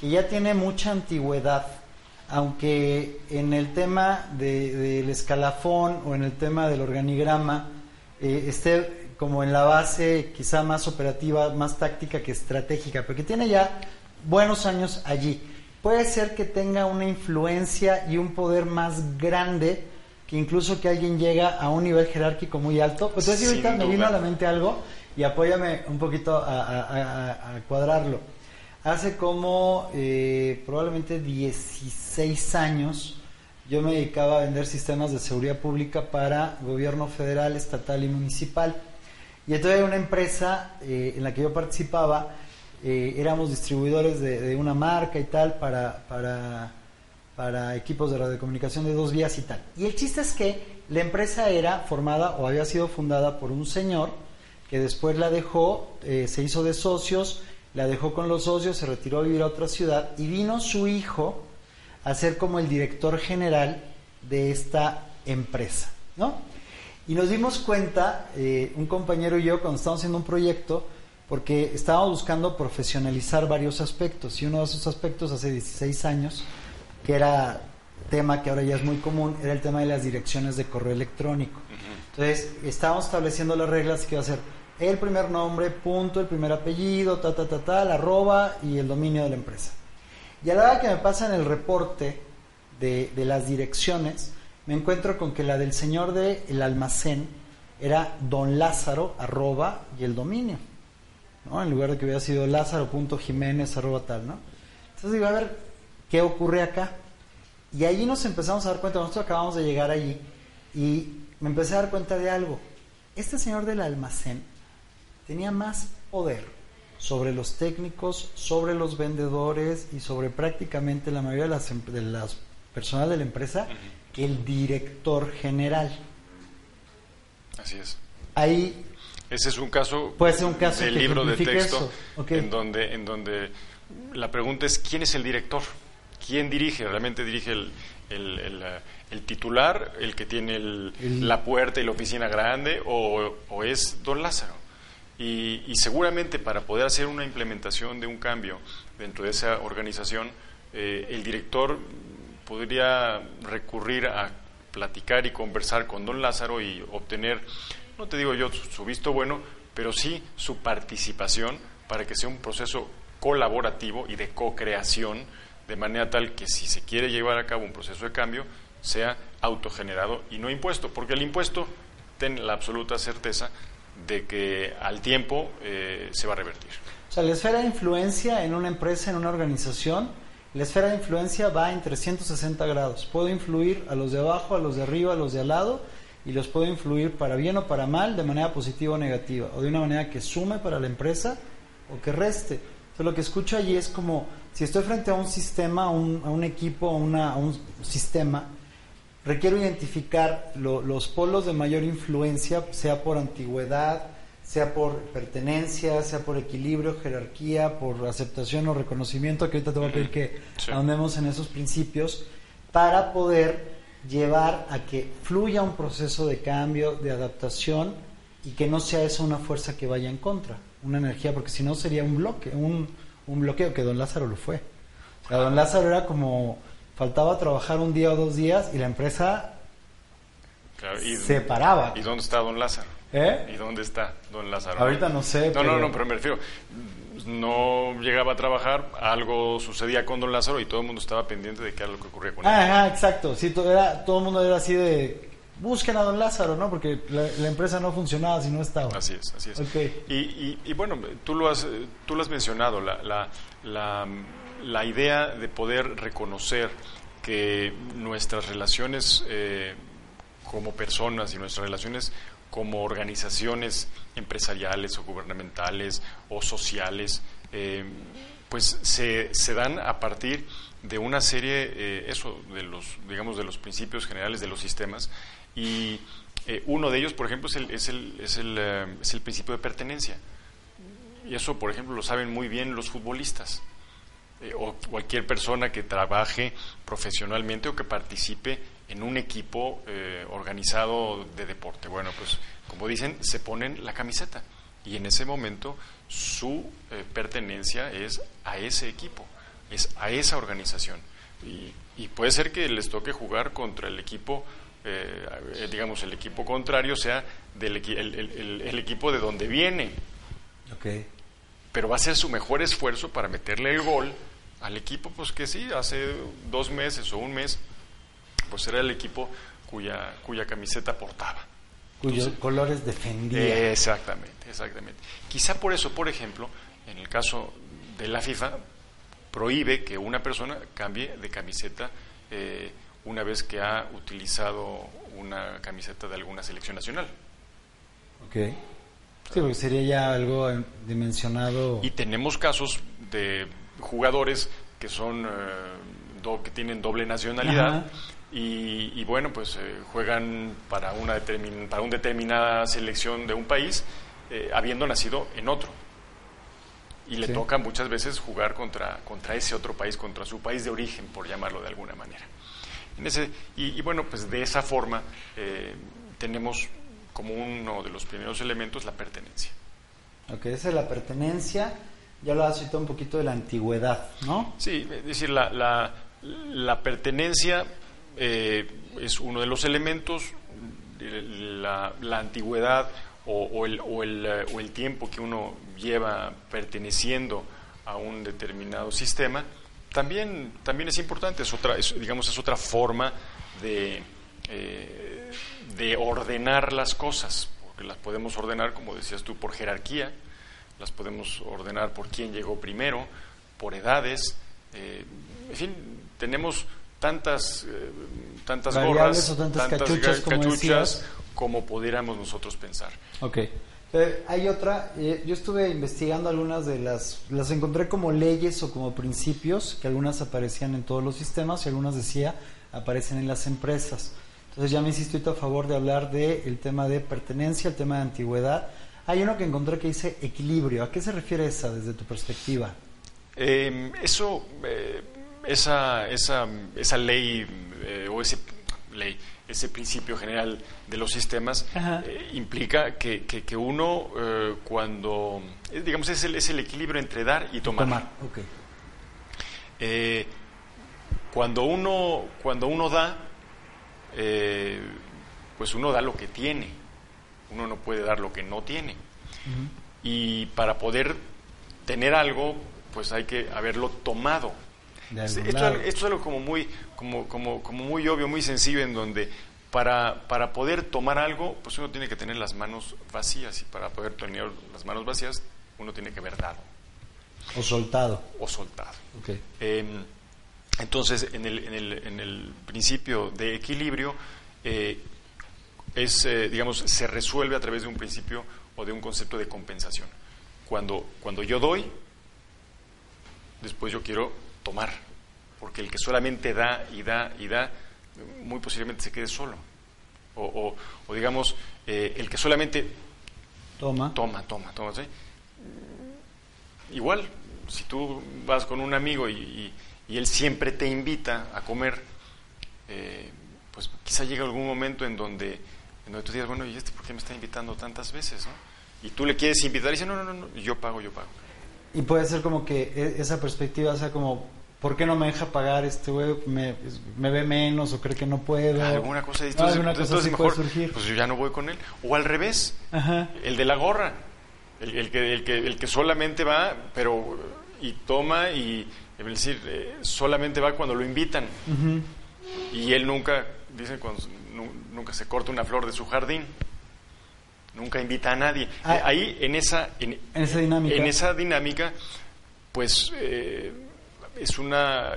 Speaker 2: que ya tiene mucha antigüedad, aunque en el tema del escalafón o en el tema del organigrama eh, esté como en la base quizá más operativa, más táctica que estratégica, pero que tiene ya buenos años allí. Puede ser que tenga una influencia y un poder más grande que incluso que alguien llega a un nivel jerárquico muy alto. Pues ahorita me vino a la mente algo y apóyame un poquito a cuadrarlo. Hace como eh, probablemente 16 años yo me dedicaba a vender sistemas de seguridad pública para gobierno federal, estatal y municipal. Y entonces una empresa eh, en la que yo participaba, eh, éramos distribuidores de, una marca y tal para, para, para equipos de radiocomunicación de dos vías y tal. Y el chiste es que la empresa era formada o había sido fundada por un señor que después la dejó, se hizo de socios, la dejó con los socios, se retiró a vivir a otra ciudad y vino su hijo a ser como el director general de esta empresa, ¿no? Y nos dimos cuenta, eh, un compañero y yo, cuando estábamos haciendo un proyecto, porque estábamos buscando profesionalizar varios aspectos. Y uno de esos aspectos hace 16 años, que era tema que ahora ya es muy común, era el tema de las direcciones de correo electrónico. Entonces, estábamos estableciendo las reglas que iba a ser el primer nombre, punto, el primer apellido, ta, ta, ta, ta, la arroba y el dominio de la empresa. Y a la hora que me pasan el reporte de, de las direcciones, me encuentro con que la del señor del el almacén era don Lázaro, arroba, y el dominio. ¿no? En lugar de que hubiera sido lázaro.jiménez, arroba tal, ¿no? Entonces digo, a ver, ¿qué ocurre acá? Y ahí nos empezamos a dar cuenta, nosotros acabamos de llegar allí, y me empecé a dar cuenta de algo. Este señor del almacén tenía más poder sobre los técnicos, sobre los vendedores y sobre prácticamente la mayoría de las, em, de las personas de la empresa que el director general.
Speaker 3: Así es.
Speaker 2: Ahí
Speaker 3: ese es un caso,
Speaker 2: puede ser un caso
Speaker 3: del libro de texto en donde en donde la pregunta es quién es el director, quién dirige, realmente dirige el, el, el, el titular, el que tiene la puerta y la oficina grande, o, o es don Lázaro. Y, y seguramente para poder hacer una implementación de un cambio dentro de esa organización, eh, el director podría recurrir a platicar y conversar con don Lázaro y obtener, no te digo yo su, visto bueno, pero sí su participación para que sea un proceso colaborativo y de co-creación, de manera tal que si se quiere llevar a cabo un proceso de cambio, sea autogenerado y no impuesto, porque el impuesto, ten la absoluta certeza de que al tiempo eh, se va a revertir.
Speaker 2: O sea, la esfera de influencia en una empresa, en una organización, la esfera de influencia va en 360 grados. Puedo influir a los de abajo, a los de arriba, a los de al lado, y los puedo influir para bien o para mal, de manera positiva o negativa, o de una manera que sume para la empresa o que reste. Entonces, lo que escucho allí es como, si estoy frente a un sistema, a un, equipo, a, una- un sistema, requiero identificar lo- los polos de mayor influencia, sea por antigüedad, sea por pertenencia, sea por equilibrio, jerarquía, por aceptación o reconocimiento, que ahorita te voy a pedir que
Speaker 3: Sí.
Speaker 2: ahondemos en esos principios, para poder llevar a que fluya un proceso de cambio, de adaptación, y que no sea eso una fuerza que vaya en contra, una energía, porque si no sería un bloque, un, un bloqueo, que don Lázaro lo fue. O sea, don Lázaro era como, faltaba trabajar un día o dos días y la empresa
Speaker 3: Claro, y-
Speaker 2: se paraba.
Speaker 3: ¿Y dónde está don Lázaro?
Speaker 2: ¿Eh?
Speaker 3: ¿Y dónde está don Lázaro?
Speaker 2: Ahorita no sé,
Speaker 3: No,
Speaker 2: pero-
Speaker 3: no, no, pero me refiero, no llegaba a trabajar, algo sucedía con don Lázaro y todo el mundo estaba pendiente de qué era lo que ocurría con él.
Speaker 2: Ah, ajá, exacto. Sí, todo, era, todo el mundo era así de, busquen a don Lázaro, ¿no? Porque la, la empresa no funcionaba si no estaba.
Speaker 3: Así es, así es.
Speaker 2: Ok.
Speaker 3: Y, y- y bueno, tú lo has, tú lo has mencionado, la, la, la, la idea de poder reconocer que nuestras relaciones eh, como personas y nuestras relaciones como organizaciones empresariales o gubernamentales o sociales, eh, pues se, se dan a partir de una serie, eh, eso, de los, digamos, de los principios generales de los sistemas y eh, uno de ellos, por ejemplo, es el, es el, es el, es el principio de pertenencia. Y eso, por ejemplo, lo saben muy bien los futbolistas o cualquier persona que trabaje profesionalmente o que participe en un equipo eh, organizado de deporte. Bueno, pues como dicen, se ponen la camiseta y en ese momento su eh, pertenencia es a ese equipo, es a esa organización. Y, y puede ser que les toque jugar contra el equipo, eh, digamos, el equipo contrario sea del el- el- el- el equipo de donde viene,
Speaker 2: Ok.
Speaker 3: pero va a ser su mejor esfuerzo para meterle el gol al equipo, pues que sí, hace dos meses o un mes, pues era el equipo cuya, cuya camiseta portaba.
Speaker 2: Cuyos
Speaker 3: Entonces-
Speaker 2: colores defendía.
Speaker 3: Exactamente, exactamente. Quizá por eso, por ejemplo, en el caso de la FIFA, prohíbe que una persona cambie de camiseta eh, una vez que ha utilizado una camiseta de alguna selección nacional.
Speaker 2: Ok. Sí, porque sería ya algo eh, dimensionado.
Speaker 3: Y tenemos casos de jugadores que son eh, do- que tienen doble nacionalidad
Speaker 2: Ajá.
Speaker 3: Y, y, bueno pues eh, juegan para una determin- para una determinada selección de un país eh, habiendo nacido en otro y le
Speaker 2: Sí.
Speaker 3: toca muchas veces jugar contra contra ese otro país contra su país de origen por llamarlo de alguna manera en ese y, y bueno pues de esa forma eh, tenemos como uno de los primeros elementos la pertenencia.
Speaker 2: Ok, esa es la pertenencia. Ya lo has citado un poquito de la antigüedad, ¿no?
Speaker 3: Sí, es decir, la, la, pertenencia eh, es uno de los elementos, la, antigüedad o, el, o, el, o, el, tiempo que uno lleva perteneciendo a un determinado sistema, también, también es importante, es otra, digamos, es otra forma de, eh, de ordenar las cosas, porque las podemos ordenar, como decías tú, por jerarquía, las podemos ordenar por quién llegó primero, por edades, eh, en fin, tenemos tantas, eh, tantas gorras,
Speaker 2: tantas, cachuchas,
Speaker 3: como, como pudiéramos nosotros pensar.
Speaker 2: Ok. Eh, hay otra, eh, yo estuve investigando algunas de las, las encontré como leyes o como principios, que algunas aparecían en todos los sistemas y algunas decía aparecen en las empresas. Entonces ya me hiciste a favor de hablar del tema de pertenencia, el tema de antigüedad. Hay uno que encontré que dice equilibrio. ¿A qué se refiere esa desde tu perspectiva?
Speaker 3: Em, eso, eh, esa, esa, esa ley o ese ley ese principio general de los sistemas, eh, implica que, que, uno eh, cuando, eh, digamos, es el, es el, equilibrio entre dar y tomar.
Speaker 2: tomar.
Speaker 3: cuando, uno, cuando uno da, pues uno da lo que tiene, uno no puede dar lo que no tiene. Y para poder tener algo, pues hay que haberlo tomado. Esto, esto, es algo como muy, como, como, como muy obvio, muy sencillo, en donde para, para poder tomar algo, pues uno tiene que tener las manos vacías y para poder tener las manos vacías uno tiene que haber dado.
Speaker 2: O soltado.
Speaker 3: O soltado. Em, entonces, en el, en, el, en el, principio de equilibrio, eh, es, eh, digamos, se resuelve a través de un principio o de un concepto de compensación. Cuando, cuando yo doy, después yo quiero tomar, porque el que solamente da y da y da, muy posiblemente se quede solo. O, o, digamos, eh, el que solamente
Speaker 2: toma,
Speaker 3: toma, toma, toma. Igual, si tú vas con un amigo y, y, él siempre te invita a comer, eh, pues quizá llega algún momento en donde, en donde tú digas, bueno, ¿y este por qué me está invitando tantas veces? ¿no? Y tú le quieres invitar y dice, no, no, no, no, yo pago, yo pago.
Speaker 2: Y puede ser como que e, esa perspectiva sea como ¿por qué no me deja pagar este güey? Me, ve menos o cree que no puedo.
Speaker 3: Alguna cosa, entonces,
Speaker 2: alguna cosa entonces mejor, surgir.
Speaker 3: pues yo ya no voy con él. O al revés, el de la gorra, el, que, el, que, el que solamente va, pero y toma y, es decir, eh, solamente va cuando lo invitan. Y él nunca, dice, cuando, nunca se corta una flor de su jardín. Nunca invita a nadie. Ah. Eh, ahí, en esa, en,
Speaker 2: esa dinámica,
Speaker 3: en esa dinámica pues... Eh, es una,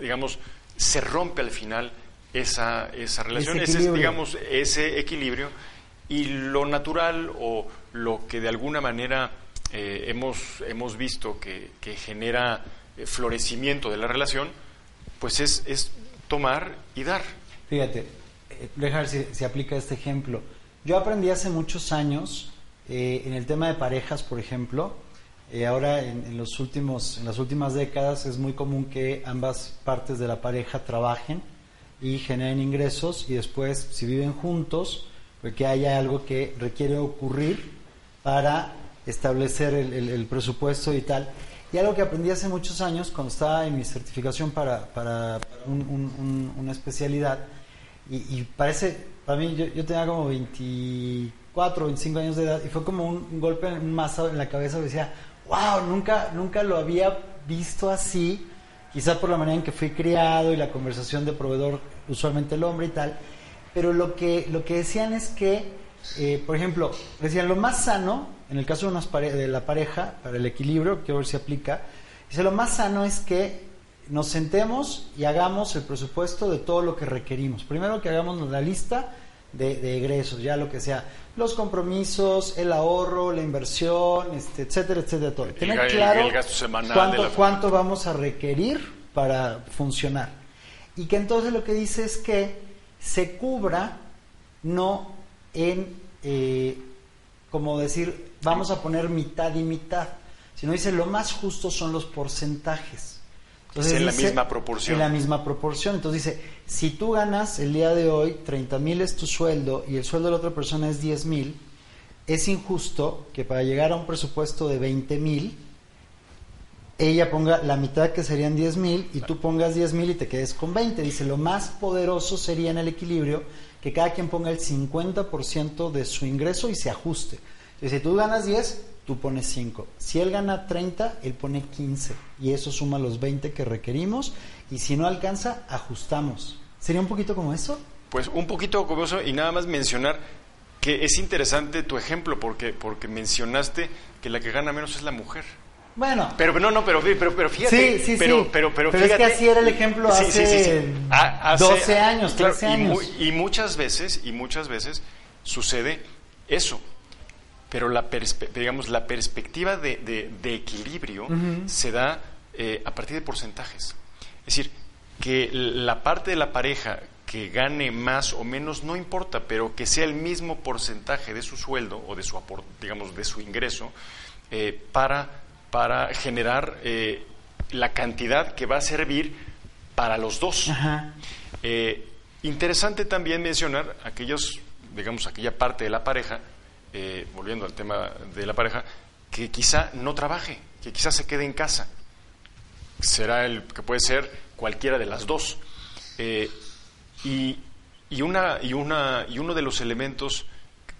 Speaker 3: digamos, se rompe al final esa, esa relación, ese, digamos, ese equilibrio y lo natural o lo que de alguna manera eh, hemos, hemos visto que, que genera eh, florecimiento de la relación, pues es, es tomar y dar.
Speaker 2: Fíjate, dejar si, si aplica este ejemplo. Yo aprendí hace muchos años en el tema de parejas, por ejemplo, eh, ahora en, los últimos, en las últimas décadas es muy común que ambas partes de la pareja trabajen y generen ingresos y después si viven juntos, pues que haya algo que requiere ocurrir para establecer el, presupuesto y tal. Y algo que aprendí hace muchos años cuando estaba en mi certificación para una especialidad y, parece, para mí yo, yo tenía como 24 o 25 años de edad y fue como un, golpe en masa en la cabeza, decía, wow, nunca, nunca lo había visto así, quizás por la manera en que fui criado y la conversación de proveedor, usualmente el hombre y tal, pero lo que, lo que decían es que, eh, por ejemplo, decían lo más sano, en el caso de, unas de la pareja, para el equilibrio, quiero ver si aplica, dice lo más sano es que nos sentemos y hagamos el presupuesto de todo lo que requerimos. Primero que hagamos la lista de, de egresos, ya lo que sea los compromisos, el ahorro, la inversión, este, etcétera, etcétera, todo.
Speaker 3: Tener claro
Speaker 2: cuánto, cuánto vamos a requerir para funcionar. Y que entonces lo que dice es que se cubra no en, eh, como decir, vamos a poner mitad y mitad, sino dice lo más justo son los porcentajes. Entonces
Speaker 3: es en la misma proporción.
Speaker 2: En la misma proporción. Entonces dice, si tú ganas el día de hoy 30 mil es tu sueldo y el sueldo de la otra persona es 10 mil, es injusto que para llegar a un presupuesto de 20 mil, ella ponga la mitad que serían 10 mil y tú pongas 10 mil y te quedes con 20. Dice, lo más poderoso sería en el equilibrio que cada quien ponga el 50% de su ingreso y se ajuste. Dice, si tú ganas 10, tú pones 5. Si él gana 30, él pone 15. Y eso suma los 20 que requerimos. Y si no alcanza, ajustamos. ¿Sería un poquito como eso?
Speaker 3: Pues un poquito como eso y nada más mencionar que es interesante tu ejemplo porque, porque mencionaste que la que gana menos es la mujer.
Speaker 2: Bueno,
Speaker 3: Pero no, no, pero, pero, pero fíjate.
Speaker 2: Sí, sí,
Speaker 3: pero,
Speaker 2: sí.
Speaker 3: Pero, pero,
Speaker 2: Pero es que
Speaker 3: fíjate-
Speaker 2: así era el ejemplo hace
Speaker 3: sí, sí, sí. Ha-
Speaker 2: 12 años,
Speaker 3: claro,
Speaker 2: 13
Speaker 3: y mu-
Speaker 2: años.
Speaker 3: Y, muchas veces, y muchas veces sucede eso. Pero la, digamos, la perspectiva de, de- de equilibrio se da eh, a partir de porcentajes. Es decir, que la parte de la pareja que gane más o menos no importa, pero que sea el mismo porcentaje de su sueldo o de su digamos de su ingreso eh, para, para generar eh, la cantidad que va a servir para los dos.
Speaker 2: Ajá.
Speaker 3: Eh, interesante también mencionar aquellos, digamos, aquella parte de la pareja, eh, volviendo al tema de la pareja, que quizá no trabaje, que quizá se quede en casa. Será el que puede ser cualquiera de las dos. Eh, y, y una, y, una, y uno de los elementos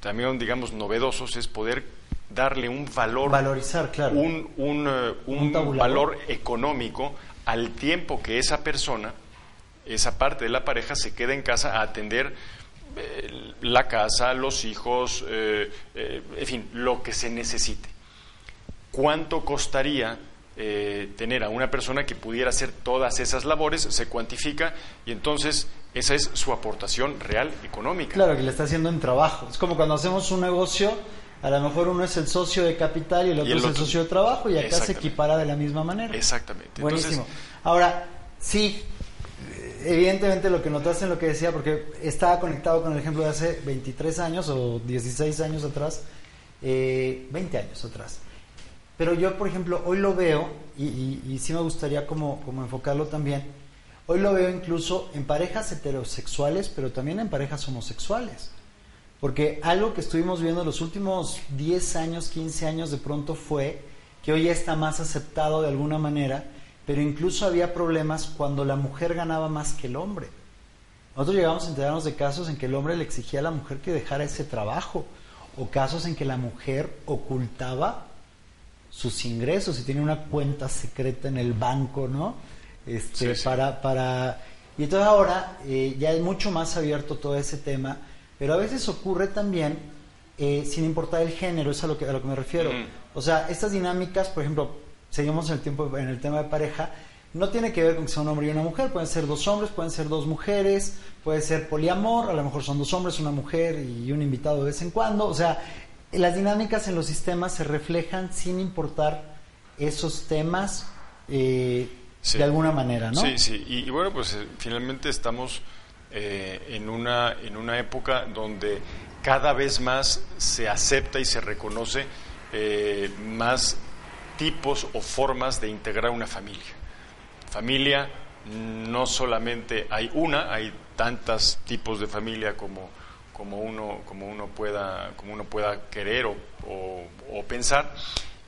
Speaker 3: también, digamos, novedosos es poder darle un valor
Speaker 2: Valorizar, claro.
Speaker 3: un, un, eh, un
Speaker 2: Un
Speaker 3: valor económico al tiempo que esa persona, esa parte de la pareja, se queda en casa a atender la casa, los hijos, eh, eh, en fin, lo que se necesite. ¿Cuánto costaría eh, tener a una persona que pudiera hacer todas esas labores? Se cuantifica y entonces esa es su aportación real económica.
Speaker 2: Claro, que le está haciendo en trabajo. Es como cuando hacemos un negocio, a lo mejor uno es el socio de capital y el otro,
Speaker 3: el
Speaker 2: es el socio de trabajo y acá se equipara de la misma manera.
Speaker 3: Exactamente.
Speaker 2: Buenísimo.
Speaker 3: Entonces,
Speaker 2: Ahora, sí, evidentemente lo que notaste en lo que decía, porque estaba conectado con el ejemplo de hace 23 años o 16 años atrás, eh, 20 años atrás. Pero yo, por ejemplo, hoy lo veo, y, sí me gustaría como, como enfocarlo también, hoy lo veo incluso en parejas heterosexuales, pero también en parejas homosexuales. Porque algo que estuvimos viendo los últimos 10 años, 15 años de pronto fue que hoy ya está más aceptado de alguna manera, pero incluso había problemas cuando la mujer ganaba más que el hombre. Nosotros llegamos a enterarnos de casos en que el hombre le exigía a la mujer que dejara ese trabajo, o casos en que la mujer ocultaba sus ingresos y tenía una cuenta secreta en el banco, ¿no? Este,
Speaker 3: Sí, sí.
Speaker 2: para, para y entonces ahora eh, ya es mucho más abierto todo ese tema, pero a veces ocurre también eh, sin importar el género, es a lo que a lo que me refiero. O sea, estas dinámicas, por ejemplo, seguimos en el tiempo en el tema de pareja, no tiene que ver con que sea un hombre y una mujer, pueden ser dos hombres, pueden ser dos mujeres, puede ser poliamor, a lo mejor son dos hombres, una mujer y un invitado de vez en cuando, o sea, las dinámicas en los sistemas se reflejan sin importar esos temas eh,
Speaker 3: Sí.
Speaker 2: de alguna manera, ¿no?
Speaker 3: Sí, sí. Y, y bueno, pues eh, finalmente estamos eh, en, una, en una época donde cada vez más se acepta y se reconoce más tipos o formas de integrar una familia. Familia no solamente hay una, hay tantos tipos de familia como, como, uno, como, uno, pueda, como uno pueda querer o, o- o pensar.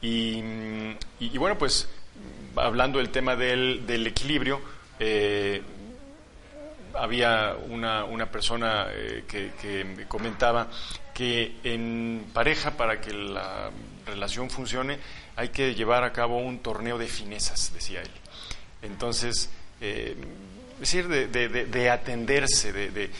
Speaker 3: Y, y- bueno, pues hablando del tema del, del equilibrio, eh, había una, una persona eh, que, que me comentaba que en pareja, para que la relación funcione, hay que llevar a cabo un torneo de finezas, decía él. Entonces, eh, es decir, de, de- de- de atenderse, de,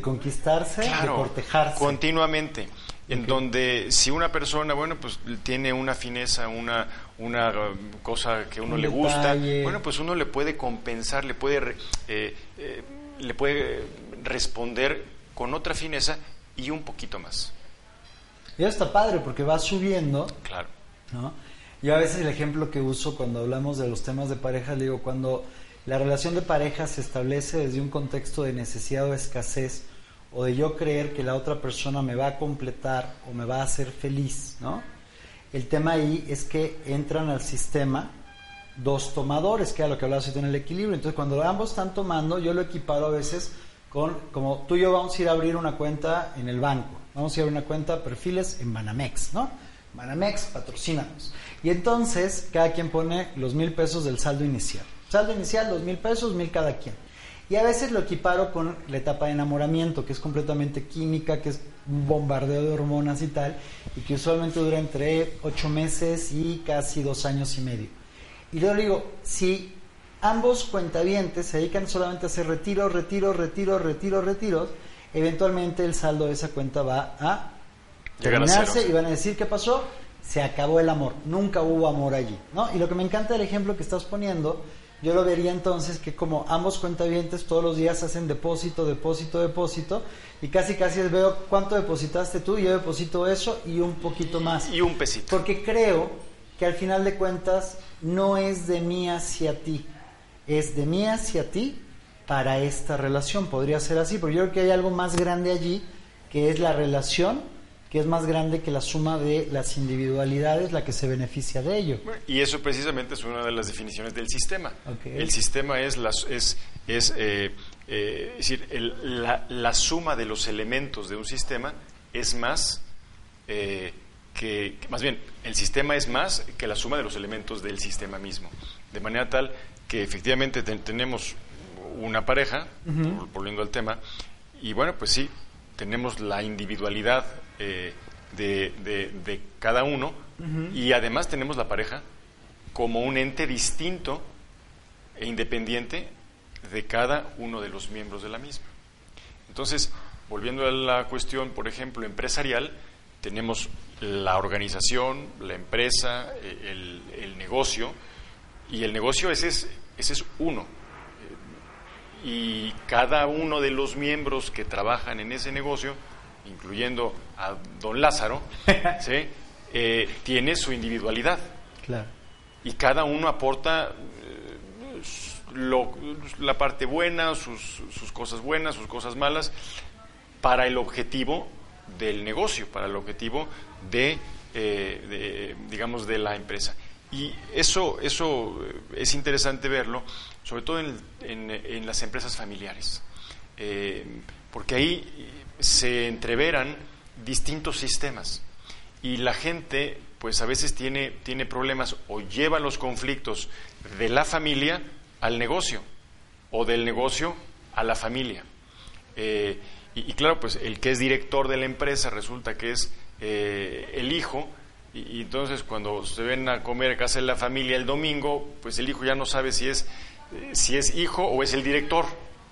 Speaker 2: conquistarse, de cortejarse.
Speaker 3: continuamente. En donde si una persona, bueno, pues tiene una fineza, una, una uh, cosa que uno
Speaker 2: Un
Speaker 3: le gusta, bueno, pues uno le puede compensar, le puede, eh, eh, le puede responder con otra fineza y un poquito más.
Speaker 2: Y eso está padre porque va subiendo
Speaker 3: Claro.
Speaker 2: ¿No? Yo a veces el ejemplo que uso cuando hablamos de los temas de pareja, digo, cuando la relación de pareja se establece desde un contexto de necesidad o escasez, o de yo creer que la otra persona me va a completar o me va a hacer feliz, ¿no? El tema ahí es que entran al sistema dos tomadores, que era lo que hablabas en el equilibrio. Entonces, cuando ambos están tomando, yo lo equiparo a veces con, como tú y yo vamos a ir a abrir una cuenta en el banco, vamos a ir a abrir una cuenta perfiles en Banamex, ¿no? Banamex, patrocínanos. Y entonces, cada quien pone los mil pesos del saldo inicial. Saldo inicial, dos mil pesos, mil cada quien. Y a veces lo equiparo con la etapa de enamoramiento, que es completamente química, que es un bombardeo de hormonas y tal, y que usualmente dura entre ocho meses y casi dos años y medio. Y yo digo, si ambos cuentavientes se dedican solamente a hacer retiros, retiros, retiros, retiros, retiros, eventualmente el saldo de esa cuenta va a terminarse y van a decir, ¿qué pasó? Se acabó el amor, nunca hubo amor allí, ¿no? Y lo que me encanta del ejemplo que estás poniendo yo lo vería entonces que como ambos cuentavientes todos los días hacen depósito, depósito, depósito, y casi casi veo cuánto depositaste tú, y yo deposito eso y un poquito más.
Speaker 3: Y un pesito.
Speaker 2: Porque creo que al final de cuentas no es de mí hacia ti, es de mí hacia ti para esta relación. Podría ser así, pero yo creo que hay algo más grande allí, que es la relación que es más grande que la suma de las individualidades la que se beneficia de ello.
Speaker 3: Y eso precisamente es una de las definiciones del sistema. El sistema es, la, es, es, eh, eh, decir, la, suma de los elementos de un sistema es más eh, que, más bien, el sistema es más que la suma de los elementos del sistema mismo. De manera tal que efectivamente tenemos una pareja, volviendo al tema, y bueno, pues sí, tenemos la individualidad eh, de, cada uno y además tenemos la pareja como un ente distinto e independiente de cada uno de los miembros de la misma. Entonces, volviendo a la cuestión, por ejemplo, empresarial, tenemos la organización, la empresa, eh, el, negocio, y el negocio ese es, ese es uno. Y cada uno de los miembros que trabajan en ese negocio incluyendo a don Lázaro, eh, tiene su individualidad. Y cada uno aporta eh, la parte buena, sus, cosas buenas, sus cosas malas, para el objetivo del negocio, para el objetivo de, eh, digamos, de la empresa. Y eso, eso es interesante verlo, sobre todo en, en, las empresas familiares, porque ahí se entreveran distintos sistemas y la gente pues a veces tiene, tiene problemas o lleva los conflictos de la familia al negocio o del negocio a la familia. Eh, y, claro, pues el que es director de la empresa resulta que es eh, el hijo y, entonces cuando se ven a comer a casa de la familia el domingo, pues el hijo ya no sabe si es, eh, si es hijo o es el director.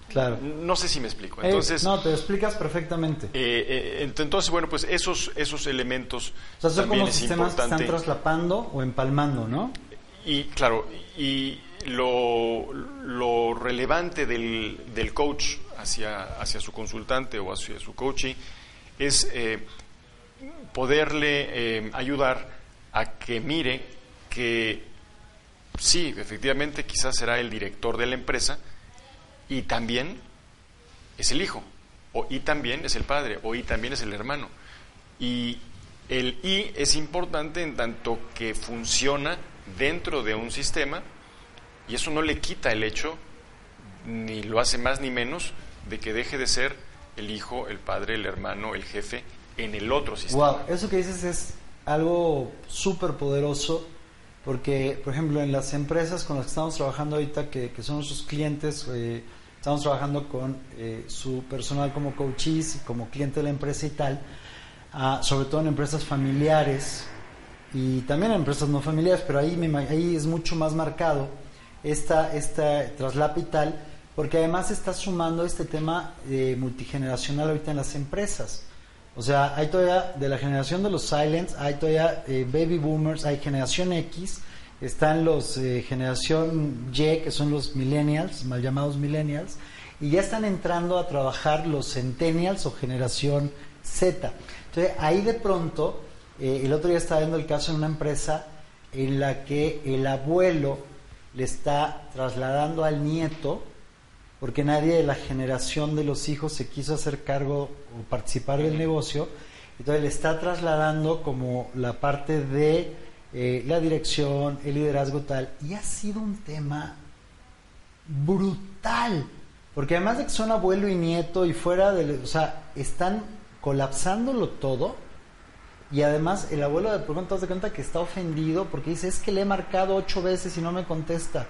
Speaker 2: Claro.
Speaker 3: No sé si me explico. Entonces,
Speaker 2: no, te explicas perfectamente.
Speaker 3: Eh, eh, entonces, bueno, pues esos, esos elementos.
Speaker 2: O sea, son como sistemas que están traslapando o empalmando, ¿no?
Speaker 3: Y claro, y lo, lo relevante del, del, coach hacia, hacia su consultante o hacia su coaching es eh, poderle ayudar a que mire que sí, efectivamente, quizás será el director de la empresa y también es el hijo, o y también es el padre, o y también es el hermano. Y el y es importante en tanto que funciona dentro de un sistema y eso no le quita el hecho, ni lo hace más ni menos, de que deje de ser el hijo, el padre, el hermano, el jefe en el otro sistema.
Speaker 2: Wow, eso que dices es algo súper poderoso porque, por ejemplo, en las empresas con las que estamos trabajando ahorita, que, que son nuestros clientes, eh, Estamos trabajando con eh, su personal como coaches y como cliente de la empresa y tal, ah, sobre todo en empresas familiares y también en empresas no familiares, pero ahí, ahí es mucho más marcado esta, esta y tal, porque además está sumando este tema eh, multigeneracional ahorita en las empresas. O sea, hay todavía de la generación de los silents, hay todavía eh, baby boomers, hay generación X, están los eh, generación Y, que son los millennials, mal llamados millennials, y ya están entrando a trabajar los centennials o generación Z. Entonces, ahí de pronto, eh, el otro día estaba viendo el caso en una empresa en la que el abuelo le está trasladando al nieto, porque nadie de la generación de los hijos se quiso hacer cargo o participar del negocio, entonces le está trasladando como la parte de eh, la dirección, el liderazgo tal, y ha sido un tema brutal, porque además de que son abuelo y nieto y fuera de, o sea, están colapsándolo todo, y además el abuelo de pronto te cuenta que está ofendido porque dice, es que le he marcado ocho veces y no me contesta.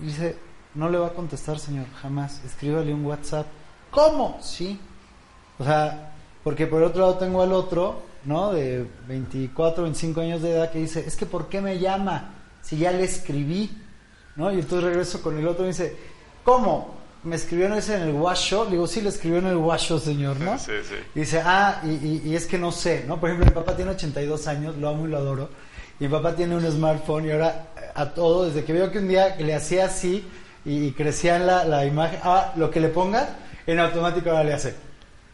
Speaker 2: Y dice, no le va a contestar, señor, jamás, escríbale un WhatsApp. ¿Cómo? Sí. O sea, porque por otro lado tengo al otro, ¿no? De 24, 25 años de edad que dice, es que ¿por qué me llama? Si ya le escribí, ¿no? Y entonces regreso con el otro y dice, ¿cómo? Me escribió ese en el washo, le digo, sí, le escribió en el washo, señor, ¿no?
Speaker 3: Sí, sí.
Speaker 2: Y dice, ah, y, y, es que no sé, ¿no? Por ejemplo, mi papá tiene 82 años, lo amo y lo adoro, y mi papá tiene un smartphone y ahora a todo, desde que veo que un día le hacía así y, crecía en la, la imagen, ah, lo que le ponga, en automático ahora le hace.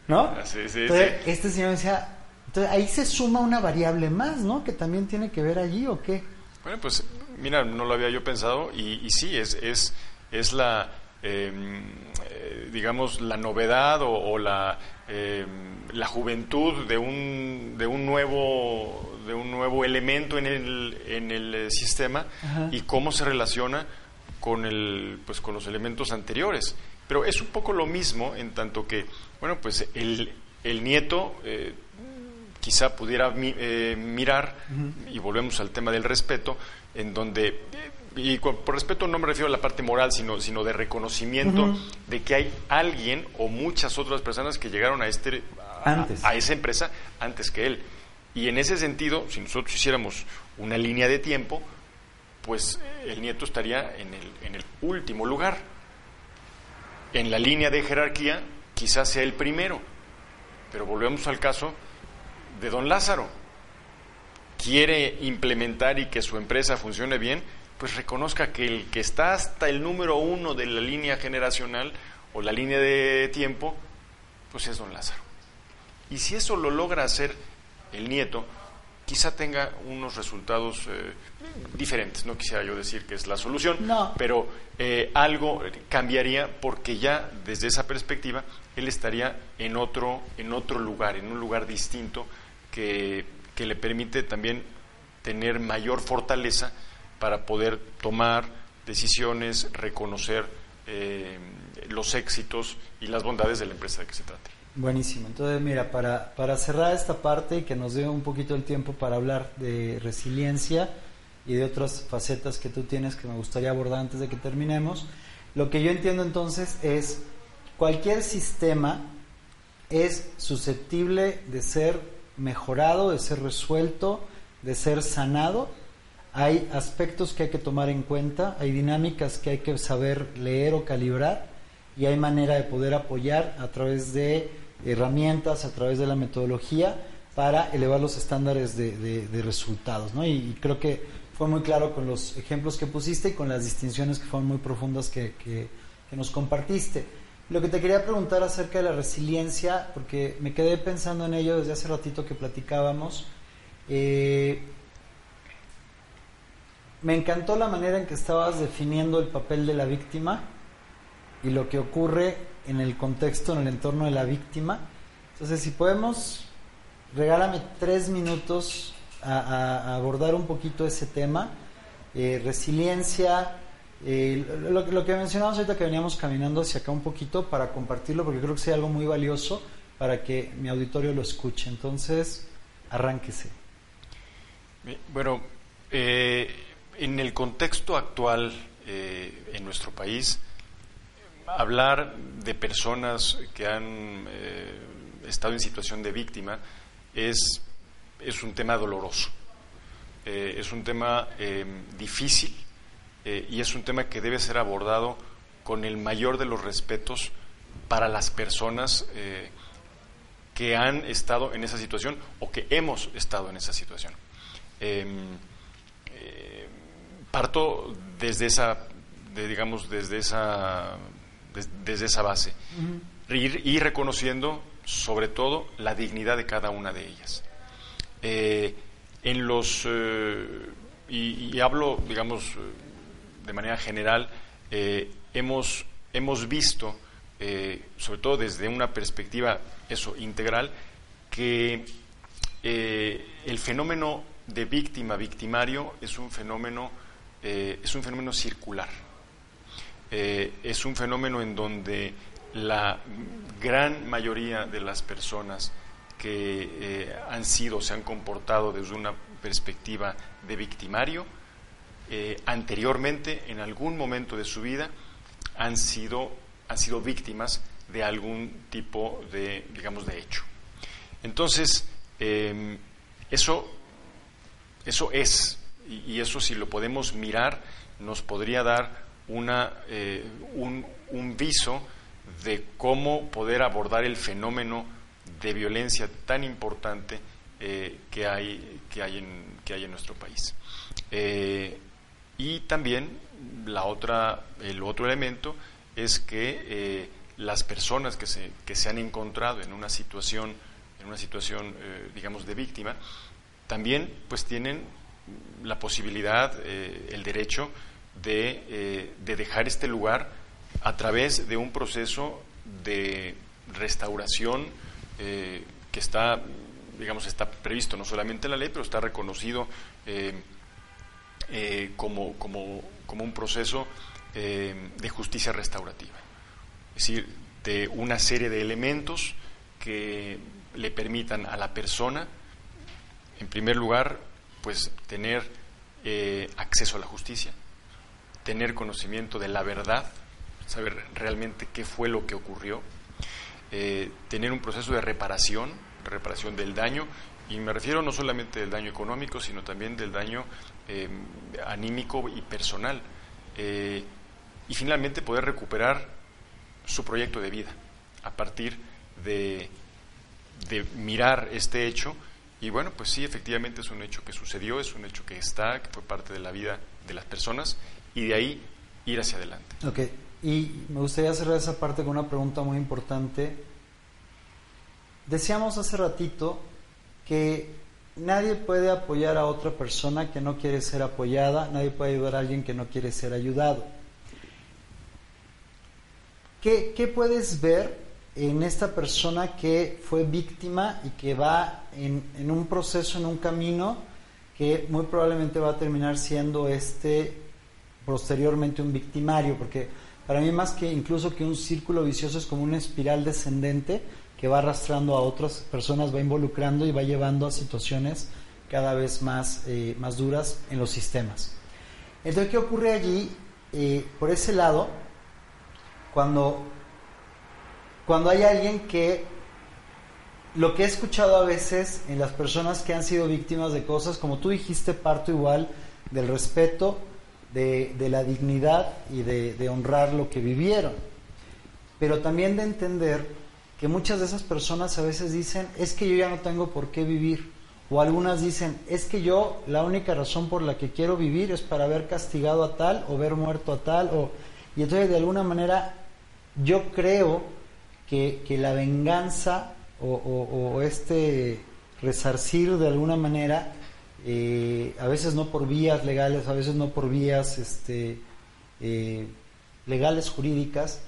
Speaker 2: ¿no?
Speaker 3: Ah, sí, sí,
Speaker 2: entonces, este señor decía, entonces ahí se suma una variable más, ¿no? Que también tiene que ver allí, ¿o qué?
Speaker 3: Bueno, pues mira, no lo había yo pensado y, y sí, es, es, es la, em, eh, digamos, la novedad o, la, em, la juventud de un, de un nuevo de un nuevo elemento en el, en el eh, sistema y cómo se relaciona con el pues con los elementos anteriores pero es un poco lo mismo en tanto que bueno, pues el, el nieto eh, quizá pudiera eh, mirar, y volvemos al tema del respeto, en donde, eh, y por respeto no me refiero a la parte moral, sino, sino de reconocimiento de que hay alguien o muchas otras personas que llegaron a, este, a, esa empresa antes que él. Y en ese sentido, si nosotros hiciéramos una línea de tiempo, pues el nieto estaría en el, en el último lugar. En la línea de jerarquía quizás sea el primero. Pero volvemos al caso de don Lázaro. Quiere implementar y que su empresa funcione bien, pues reconozca que el que está hasta el número uno de la línea generacional o la línea de tiempo, pues es don Lázaro. Y si eso lo logra hacer el nieto, quizá tenga unos resultados eh, diferentes. No quisiera yo decir que es la solución, pero eh, algo cambiaría porque ya desde esa perspectiva él estaría en otro, en otro lugar, en un lugar distinto que, le permite también tener mayor fortaleza para poder tomar decisiones, reconocer eh, los éxitos y las bondades de la empresa de que se trate.
Speaker 2: Buenísimo. Entonces, mira, para, para cerrar esta parte y que nos dé un poquito el tiempo para hablar de resiliencia y de otras facetas que tú tienes que me gustaría abordar antes de que terminemos, lo que yo entiendo entonces es cualquier sistema es susceptible de ser mejorado, de ser resuelto, de ser sanado. Hay aspectos que hay que tomar en cuenta, hay dinámicas que hay que saber leer o calibrar y hay manera de poder apoyar a través de herramientas a través de la metodología para elevar los estándares de, resultados. ¿no? Y, creo que fue muy claro con los ejemplos que pusiste y con las distinciones que fueron muy profundas que, que, nos compartiste. Lo que te quería preguntar acerca de la resiliencia, porque me quedé pensando en ello desde hace ratito que platicábamos. Eh, me encantó la manera en que estabas definiendo el papel de la víctima y lo que ocurre en el contexto, en el entorno de la víctima. Entonces, si podemos, regálame tres minutos a, abordar un poquito ese tema. Eh, resiliencia, eh, lo, lo, que mencionamos ahorita que veníamos caminando hacia acá un poquito para compartirlo, porque creo que sea algo muy valioso para que mi auditorio lo escuche. Entonces, arránquese.
Speaker 3: Bueno, eh, en el contexto actual en nuestro país, hablar de personas que han eh, estado en situación de víctima es, es un tema doloroso, eh, es un tema eh, y es un tema que debe ser abordado con el mayor de los respetos para las personas que han estado en esa situación o que hemos estado en esa situación. Em, parto desde esa, digamos, desde esa desde esa base. y, reconociendo, sobre todo, la dignidad de cada una de ellas. Eh, en los, eh, y, hablo, digamos, eh, de manera general, hemos, hemos visto, sobre todo desde una perspectiva eso, integral, que el fenómeno de víctima victimario es un fenómeno, eh, es un fenómeno circular. Eh, es un fenómeno en donde la gran mayoría de las personas que eh, han sido, se han comportado desde una perspectiva de victimario, anteriormente, en algún momento de su vida, han sido, han sido víctimas de algún tipo de, digamos, de hecho. Entonces, em, eso eso es, y, eso si lo podemos mirar, nos podría dar una, eh, un, viso de cómo poder abordar el fenómeno de violencia tan importante eh, que, hay, que, hay en, que hay en nuestro país. Eh, y también la otra, el otro elemento es que las personas que se, que se han encontrado en una situación, en una situación digamos, de víctima, también pues tienen la posibilidad, eh, el derecho eh, de, dejar este lugar a través de un proceso de restauración eh, que está, digamos, está previsto no solamente en la ley, pero está reconocido como, como, como, un proceso de justicia restaurativa. Es decir, de una serie de elementos que le permitan a la persona en primer lugar, pues tener eh, acceso a la justicia, tener conocimiento de la verdad, saber realmente qué fue lo que ocurrió, eh, tener un proceso de reparación, reparación del daño, y me refiero no solamente del daño económico, sino también del daño eh, anímico y personal. y finalmente poder recuperar su proyecto de vida a partir de, de mirar este hecho y bueno, pues sí, efectivamente es un hecho que sucedió, es un hecho que está, que fue parte de la vida de las personas y de ahí ir hacia adelante.
Speaker 2: Ok, y me gustaría cerrar esa parte con una pregunta muy importante. Decíamos hace ratito que nadie puede apoyar a otra persona que no quiere ser apoyada, nadie puede ayudar a alguien que no quiere ser ayudado. ¿Qué, qué puedes ver en esta persona que fue víctima y que va en, un proceso, en un camino que muy probablemente va a terminar siendo este posteriormente un victimario, porque para mí más que incluso que un círculo vicioso es como una espiral descendente que va arrastrando a otras personas, va involucrando y va llevando a situaciones cada vez más, eh, más duras en los sistemas. Entonces, ¿qué ocurre allí? Eh, por ese lado, cuando cuando hay alguien que lo que he escuchado a veces en las personas que han sido víctimas de cosas, como tú dijiste, parto igual del respeto, de, la dignidad y de, honrar lo que vivieron. Pero también de entender que muchas de esas personas a veces dicen, es que yo ya no tengo por qué vivir. O algunas dicen, es que yo la única razón por la que quiero vivir es para haber castigado a tal o haber muerto a tal. O... Y entonces de alguna manera yo creo que, la venganza o, este resarcir de alguna manera, eh, a veces no por vías legales, a veces no por vías este, eh, legales jurídicas,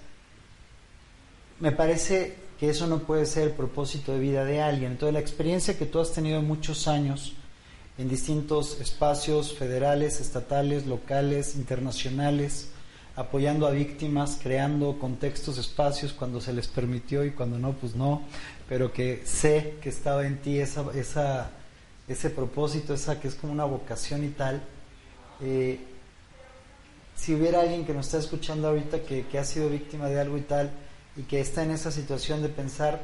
Speaker 2: me parece que eso no puede ser el propósito de vida de alguien. Entonces la experiencia que tú has tenido muchos años en distintos espacios federales, estatales, locales, internacionales, apoyando a víctimas, creando contextos, espacios cuando se les permitió y cuando no, pues no, pero que sé que estaba en ti esa, esa, ese propósito, esa que es como una vocación y tal. Eh, si hubiera alguien que nos está escuchando ahorita que, que ha sido víctima de algo y tal, y que está en esa situación de pensar,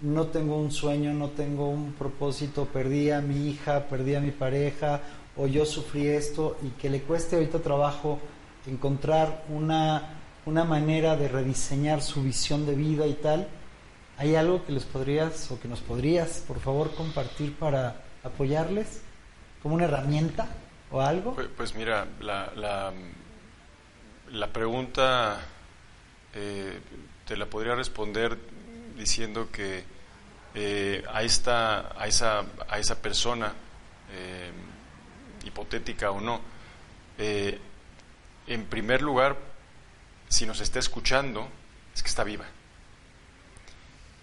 Speaker 2: no tengo un sueño, no tengo un propósito, perdí a mi hija, perdí a mi pareja, o yo sufrí esto, y que le cueste ahorita trabajo encontrar una, una manera de rediseñar su visión de vida y tal, ¿hay algo que les podrías o que nos podrías, por favor, compartir para apoyarles? ¿Como una herramienta o algo?
Speaker 3: Pues, pues mira, la, la, pregunta eh, te la podría responder diciendo que eh, a, esta, a, esa, a esa persona, eh, hipotética o no, en primer lugar, si nos está escuchando, es que está viva.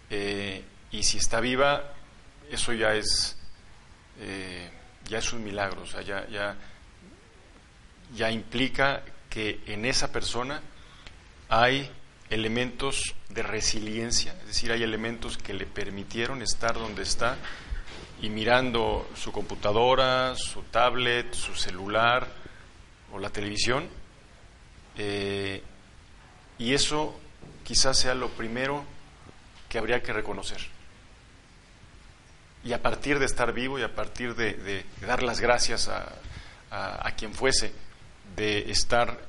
Speaker 3: Eh, y si está viva, eso ya es, eh, ya es un milagro, o sea, ya, ya, ya implica que en esa persona hay elementos de resiliencia, es decir, hay elementos que le permitieron estar donde está y mirando su computadora, su tablet, su celular o la televisión, eh, y eso quizás sea lo primero que habría que reconocer. Y a partir de estar vivo y a partir de, dar las gracias a, a quien fuese, de estar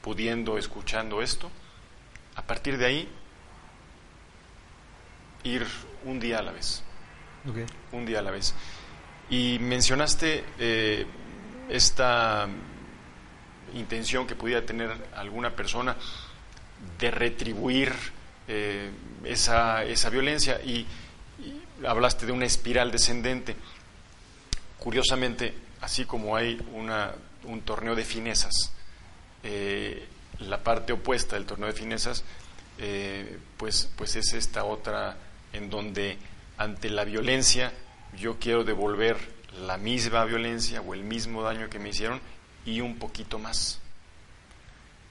Speaker 3: pudiendo, escuchando esto, a partir de ahí, ir un día a la vez. Un día a la vez. Y mencionaste eh, esta intención que pudiera tener alguna persona de retribuir eh, esa, esa, violencia y, hablaste de una espiral descendente. Curiosamente, así como hay una, un torneo de finezas, eh, la parte opuesta del torneo de finezas, eh, pues, pues es esta otra en donde ante la violencia yo quiero devolver la misma violencia o el mismo daño que me hicieron y un poquito más.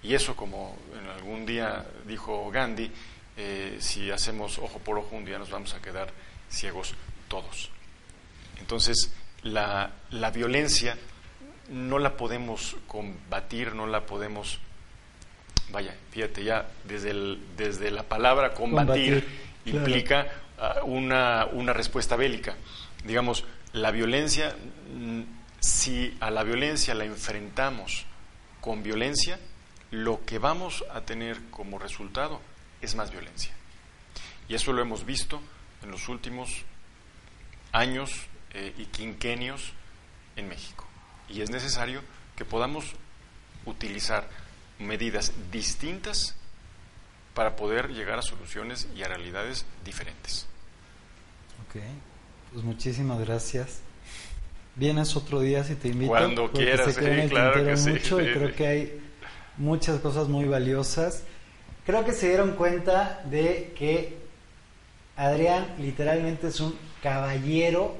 Speaker 3: Y eso, como en algún día dijo Gandhi, eh, si hacemos ojo por ojo un día nos vamos a quedar ciegos todos. Entonces, la, la violencia no la podemos combatir, no la podemos vaya, fíjate, ya desde, el, desde la palabra combatir, implica ah, una, una respuesta bélica. Digamos, la violencia, mm, si a la violencia la enfrentamos con violencia, lo que vamos a tener como resultado es más violencia. Y eso lo hemos visto en los últimos años eh, y quinquenios en México. Y es necesario que podamos utilizar medidas distintas para poder llegar a soluciones y a realidades diferentes.
Speaker 2: Ok, pues muchísimas gracias. Vienes otro día si te invito.
Speaker 3: Cuando quieras, claro que sí.
Speaker 2: Mucho y creo que hay muchas cosas muy valiosas. Creo que se dieron cuenta de que Adrián literalmente es un caballero.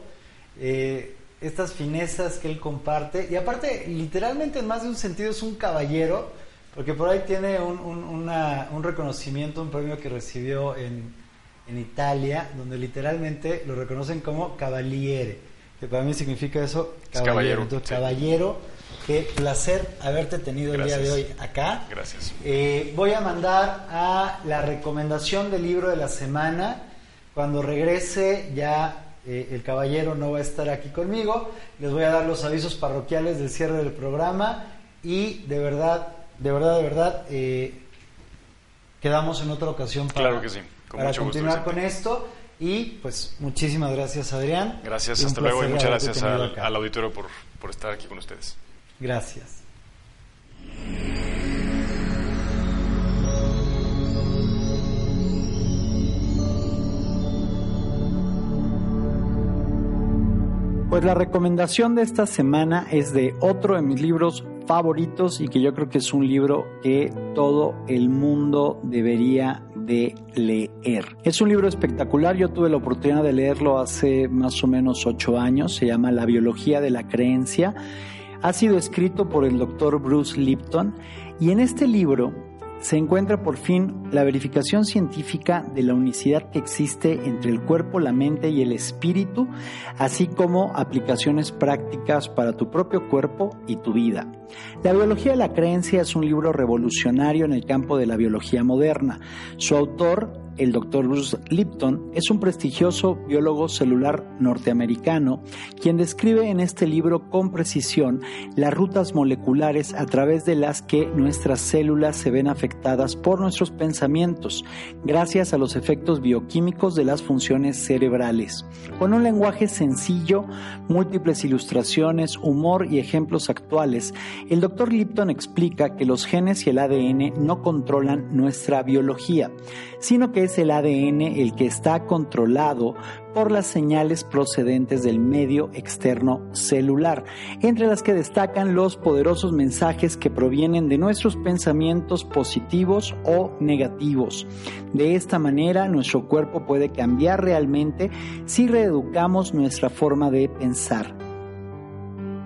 Speaker 2: Eh, estas finezas que él comparte. Y aparte, literalmente en más de un sentido es un caballero porque por ahí tiene un, un, reconocimiento, un premio que recibió en, en, Italia, donde literalmente lo reconocen como cavaliere, que para mí significa eso, caballero. caballero, qué placer haberte tenido el día de hoy acá.
Speaker 3: Gracias.
Speaker 2: Eh, voy a mandar a la recomendación del libro de la semana. Cuando regrese ya eh, el caballero no va a estar aquí conmigo. Les voy a dar los avisos parroquiales del cierre del programa y de verdad de verdad, de verdad, eh, quedamos en otra ocasión
Speaker 3: para,
Speaker 2: para continuar con esto. Y pues muchísimas gracias Adrián.
Speaker 3: Gracias, hasta luego y muchas gracias al, al, auditorio por, por estar aquí con ustedes.
Speaker 2: Gracias. Pues la recomendación de esta semana es de otro de mis libros favoritos y que yo creo que es un libro que todo el mundo debería de leer. Es un libro espectacular, yo tuve la oportunidad de leerlo hace más o menos ocho años, se llama La biología de la creencia, ha sido escrito por el doctor Bruce Lipton. Y en este libro se encuentra por fin la verificación científica de la unicidad que existe entre el cuerpo, la mente y el espíritu, así como aplicaciones prácticas para tu propio cuerpo y tu vida. La biología de la creencia es un libro revolucionario en el campo de la biología moderna. Su autor, el doctor Bruce Lipton es un prestigioso biólogo celular norteamericano quien describe en este libro con precisión las rutas moleculares a través de las que nuestras células se ven afectadas por nuestros pensamientos, gracias a los efectos bioquímicos de las funciones cerebrales. Con un lenguaje sencillo, múltiples ilustraciones, humor y ejemplos actuales, el doctor Lipton explica que los genes y el ADN no controlan nuestra biología, sino que es el ADN el que está controlado por las señales procedentes del medio externo celular, entre las que destacan los poderosos mensajes que provienen de nuestros pensamientos positivos o negativos. De esta manera, nuestro cuerpo puede cambiar realmente si reeducamos nuestra forma de pensar.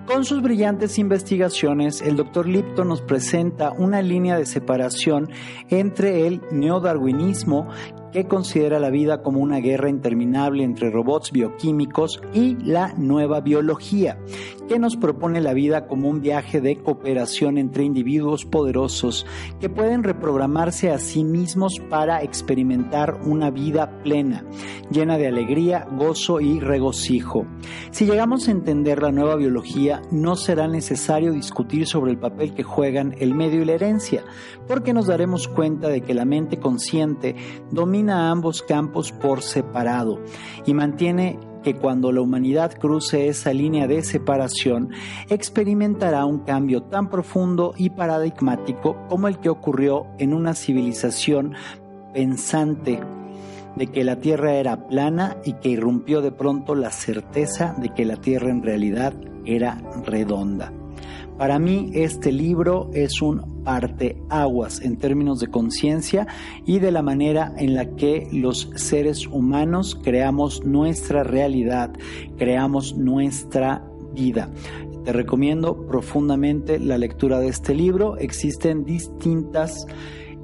Speaker 2: Con sus brillantes investigaciones, el Dr. Lipton nos presenta una línea de separación entre el neodarwinismo que considera la vida como una guerra interminable entre robots bioquímicos y la nueva biología, que nos propone la vida como un viaje de cooperación entre individuos poderosos que pueden reprogramarse a sí mismos para experimentar una vida plena, llena de alegría, gozo y regocijo. Si llegamos a entender la nueva biología, no será necesario discutir sobre el papel que juegan el medio y la herencia, porque nos daremos cuenta de que la mente consciente domina ambos campos por separado y mantiene que cuando la humanidad cruce esa línea de separación, experimentará un cambio tan profundo y paradigmático como el que ocurrió en una civilización pensante de que la Tierra era plana y que irrumpió de pronto la certeza de que la Tierra en realidad era redonda. Para mí este libro es un parteaguas en términos de conciencia y de la manera en la que los seres humanos creamos nuestra realidad, creamos nuestra vida. Te recomiendo profundamente la lectura de este libro. Existen distintas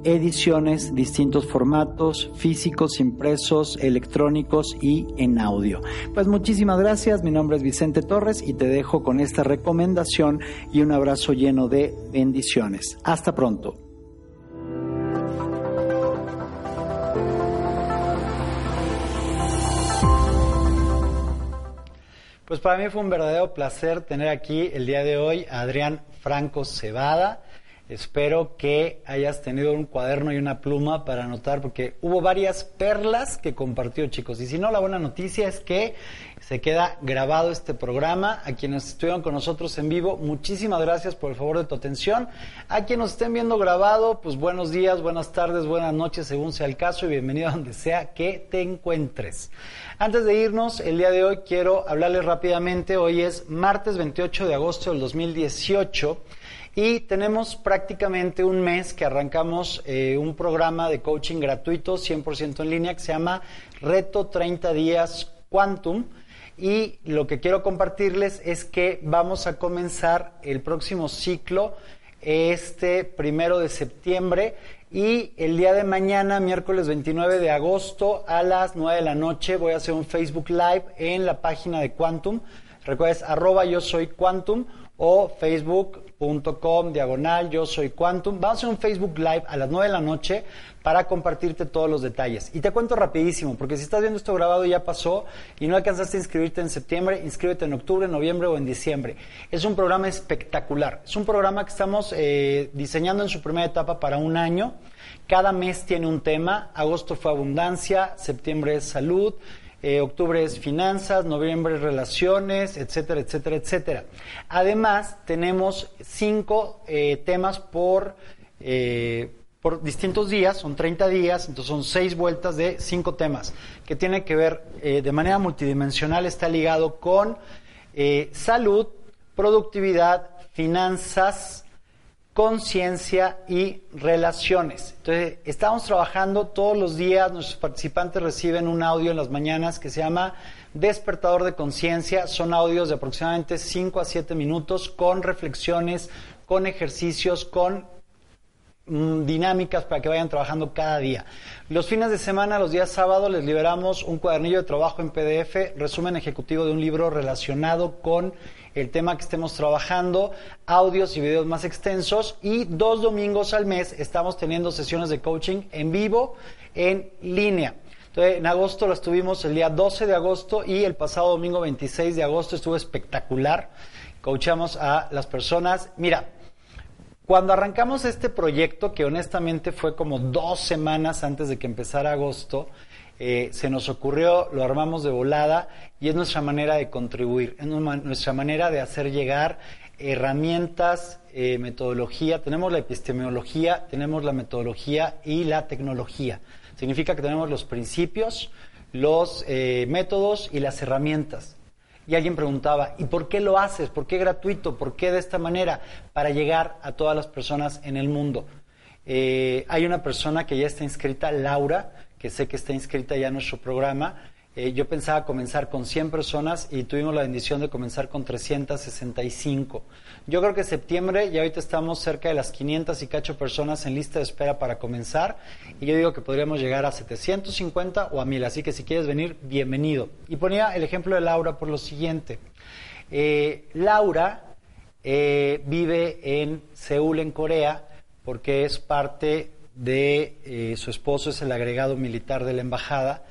Speaker 2: ediciones, distintos formatos físicos, impresos, electrónicos y en audio. Pues muchísimas gracias, mi nombre es Vicente Torres y te dejo con esta recomendación y un abrazo lleno de bendiciones. Hasta pronto. Pues para mí fue un verdadero placer tener aquí el día de hoy a Adrián Franco Cebada. Espero que hayas tenido un cuaderno y una pluma para anotar, porque hubo varias perlas que compartió, chicos. Y si no, la buena noticia es que se queda grabado este programa. A quienes estuvieron con nosotros en vivo, muchísimas gracias por el favor de tu atención. A quienes nos estén viendo grabado, pues buenos días, buenas tardes, buenas noches, según sea el caso, y bienvenido a donde sea que te encuentres. Antes de irnos, el día de hoy quiero hablarles rápidamente. Hoy es martes 28 de agosto del 2018. Y tenemos prácticamente un mes que arrancamos eh, un programa de coaching gratuito, 100% en línea, que se llama Reto 30 días Quantum. Y lo que quiero compartirles es que vamos a comenzar el próximo ciclo este primero de septiembre y el día de mañana, miércoles 29 de agosto, a las 9 de la noche, voy a hacer un Facebook Live en la página de Quantum. Recuerda, arroba yo soy Quantum o facebook.com diagonal yo soy Quantum. Vamos a un Facebook Live a las 9 de la noche para compartirte todos los detalles. Y te cuento rapidísimo, porque si estás viendo esto grabado ya pasó y no alcanzaste a inscribirte en septiembre, inscríbete en octubre, noviembre o en diciembre. Es un programa espectacular. Es un programa que estamos eh, diseñando en su primera etapa para un año. Cada mes tiene un tema. Agosto fue abundancia, septiembre es salud, eh, octubre es finanzas, noviembre es relaciones, etcétera, etcétera, etcétera. Además, tenemos cinco eh, temas por, eh, por distintos días, son 30 días, entonces son seis vueltas de cinco temas, que tienen que ver de manera multidimensional, está ligado con salud, productividad, finanzas, conciencia y relaciones. Entonces, estamos trabajando todos los días, nuestros participantes reciben un audio en las mañanas que se llama Despertador de Conciencia. Son audios de aproximadamente 5 a 7 minutos con reflexiones, con ejercicios, con mm, dinámicas para que vayan trabajando cada día. Los fines de semana, los días sábados, les liberamos un cuadernillo de trabajo en PDF, resumen ejecutivo de un libro relacionado con el tema que estemos trabajando, audios y videos más extensos y dos domingos al mes estamos teniendo sesiones de coaching en vivo, en línea. Entonces, en agosto lo estuvimos el día 12 de agosto y el pasado domingo 26 de agosto estuvo espectacular. Coachamos a las personas. Mira, cuando arrancamos este proyecto, que honestamente fue como dos semanas antes de que empezara agosto, eh, se nos ocurrió, lo armamos de volada y es nuestra manera de contribuir, es nuestra manera de hacer llegar herramientas, eh, metodología. Tenemos la epistemología, tenemos la metodología y la tecnología. Significa que tenemos los principios, los eh, métodos y las herramientas. Y alguien preguntaba, ¿y por qué lo haces? ¿Por qué gratuito? ¿Por qué de esta manera? Para llegar a todas las personas en el mundo. hay una persona que ya está inscrita, Laura, que sé que está inscrita ya en nuestro programa, Eh, yo pensaba comenzar con 100 personas y tuvimos la bendición de comenzar con 365. Yo creo que septiembre, ya ahorita estamos cerca de las 500 y cacho personas en lista de espera para comenzar y yo digo que podríamos llegar a 750 o a 1000, así que si quieres venir, bienvenido. Y ponía el ejemplo de Laura por lo siguiente. Eh, Laura eh, vive en Seúl, en Corea, porque es parte de su esposo, es el agregado militar de la embajada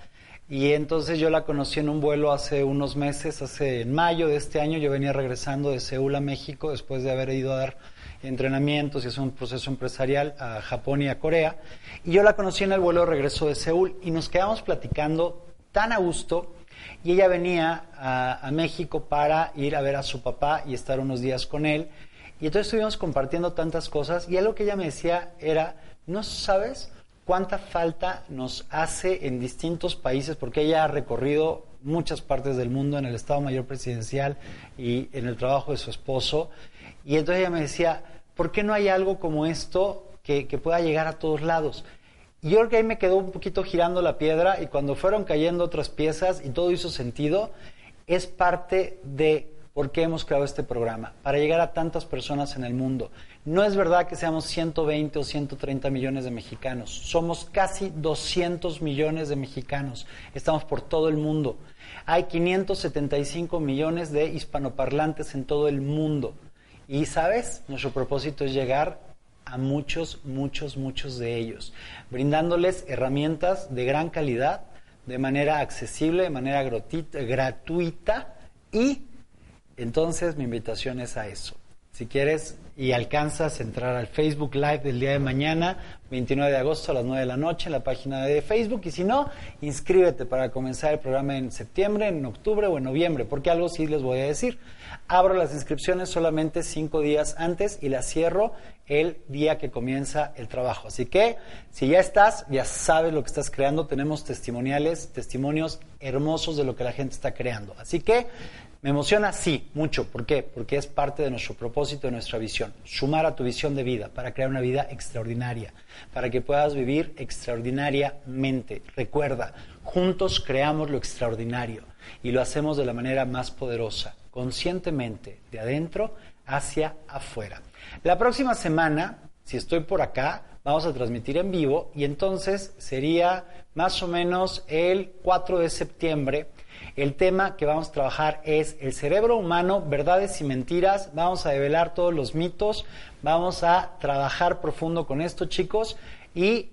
Speaker 2: y entonces yo la conocí en un vuelo hace unos meses, hace en mayo de este año, yo venía regresando de Seúl a México después de haber ido a dar entrenamientos y hacer un proceso empresarial a Japón y a Corea. Y yo la conocí en el vuelo de regreso de Seúl y nos quedamos platicando tan a gusto y ella venía a, a, México para ir a ver a su papá y estar unos días con él. Y entonces estuvimos compartiendo tantas cosas y algo que ella me decía era, no sabes cuánta falta nos hace en distintos países, porque ella ha recorrido muchas partes del mundo en el Estado Mayor Presidencial y en el trabajo de su esposo. Y entonces ella me decía, ¿por qué no hay algo como esto que, pueda llegar a todos lados? Y yo creo que ahí me quedó un poquito girando la piedra y cuando fueron cayendo otras piezas y todo hizo sentido, es parte de por qué hemos creado este programa, para llegar a tantas personas en el mundo. No es verdad que seamos 120 o 130 millones de mexicanos, somos casi 200 millones de mexicanos, estamos por todo el mundo. Hay 575 millones de hispanoparlantes en todo el mundo. Y sabes, nuestro propósito es llegar a muchos, muchos, muchos de ellos, brindándoles herramientas de gran calidad, de manera accesible, de manera gratuita y entonces mi invitación es a eso. Si quieres y alcanzas a entrar al Facebook Live del día de mañana, 29 de agosto a las 9 de la noche en la página de Facebook y si no, inscríbete para comenzar el programa en septiembre, en octubre o en noviembre, porque algo sí les voy a decir. Abro las inscripciones solamente cinco días antes y las cierro el día que comienza el trabajo. Así que si ya estás, ya sabes lo que estás creando, tenemos testimoniales, testimonios hermosos de lo que la gente está creando. Así que ¿Me emociona? Sí, mucho. ¿Por qué? Porque es parte de nuestro propósito, de nuestra visión. Sumar a tu visión de vida para crear una vida extraordinaria, para que puedas vivir extraordinariamente. Recuerda, juntos creamos lo extraordinario y lo hacemos de la manera más poderosa, conscientemente, de adentro hacia afuera. La próxima semana, si estoy por acá, vamos a transmitir en vivo y entonces sería más o menos el 4 de septiembre el tema que vamos a trabajar es el cerebro humano, verdades y mentiras. Vamos a develar todos los mitos, vamos a trabajar profundo con esto, chicos, y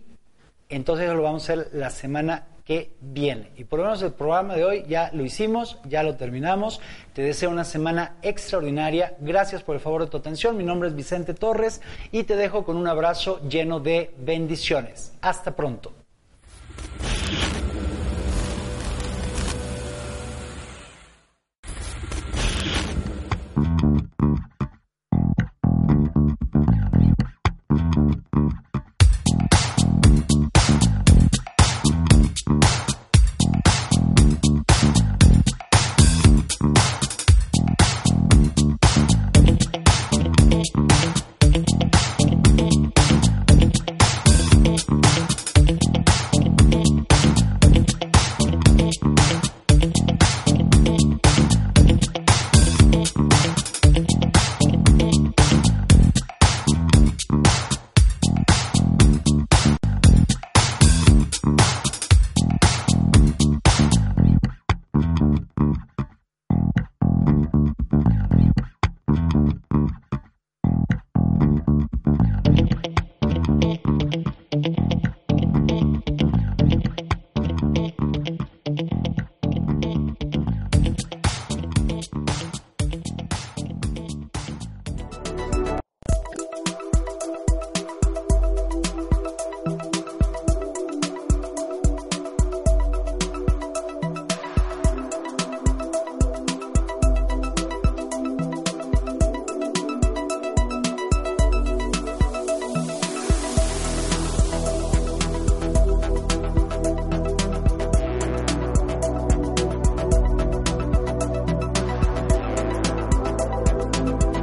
Speaker 2: entonces lo vamos a hacer la semana que viene. Y por lo menos el programa de hoy ya lo hicimos, ya lo terminamos. Te deseo una semana extraordinaria. Gracias por el favor de tu atención. Mi nombre es Vicente Torres y te dejo con un abrazo lleno de bendiciones. Hasta pronto.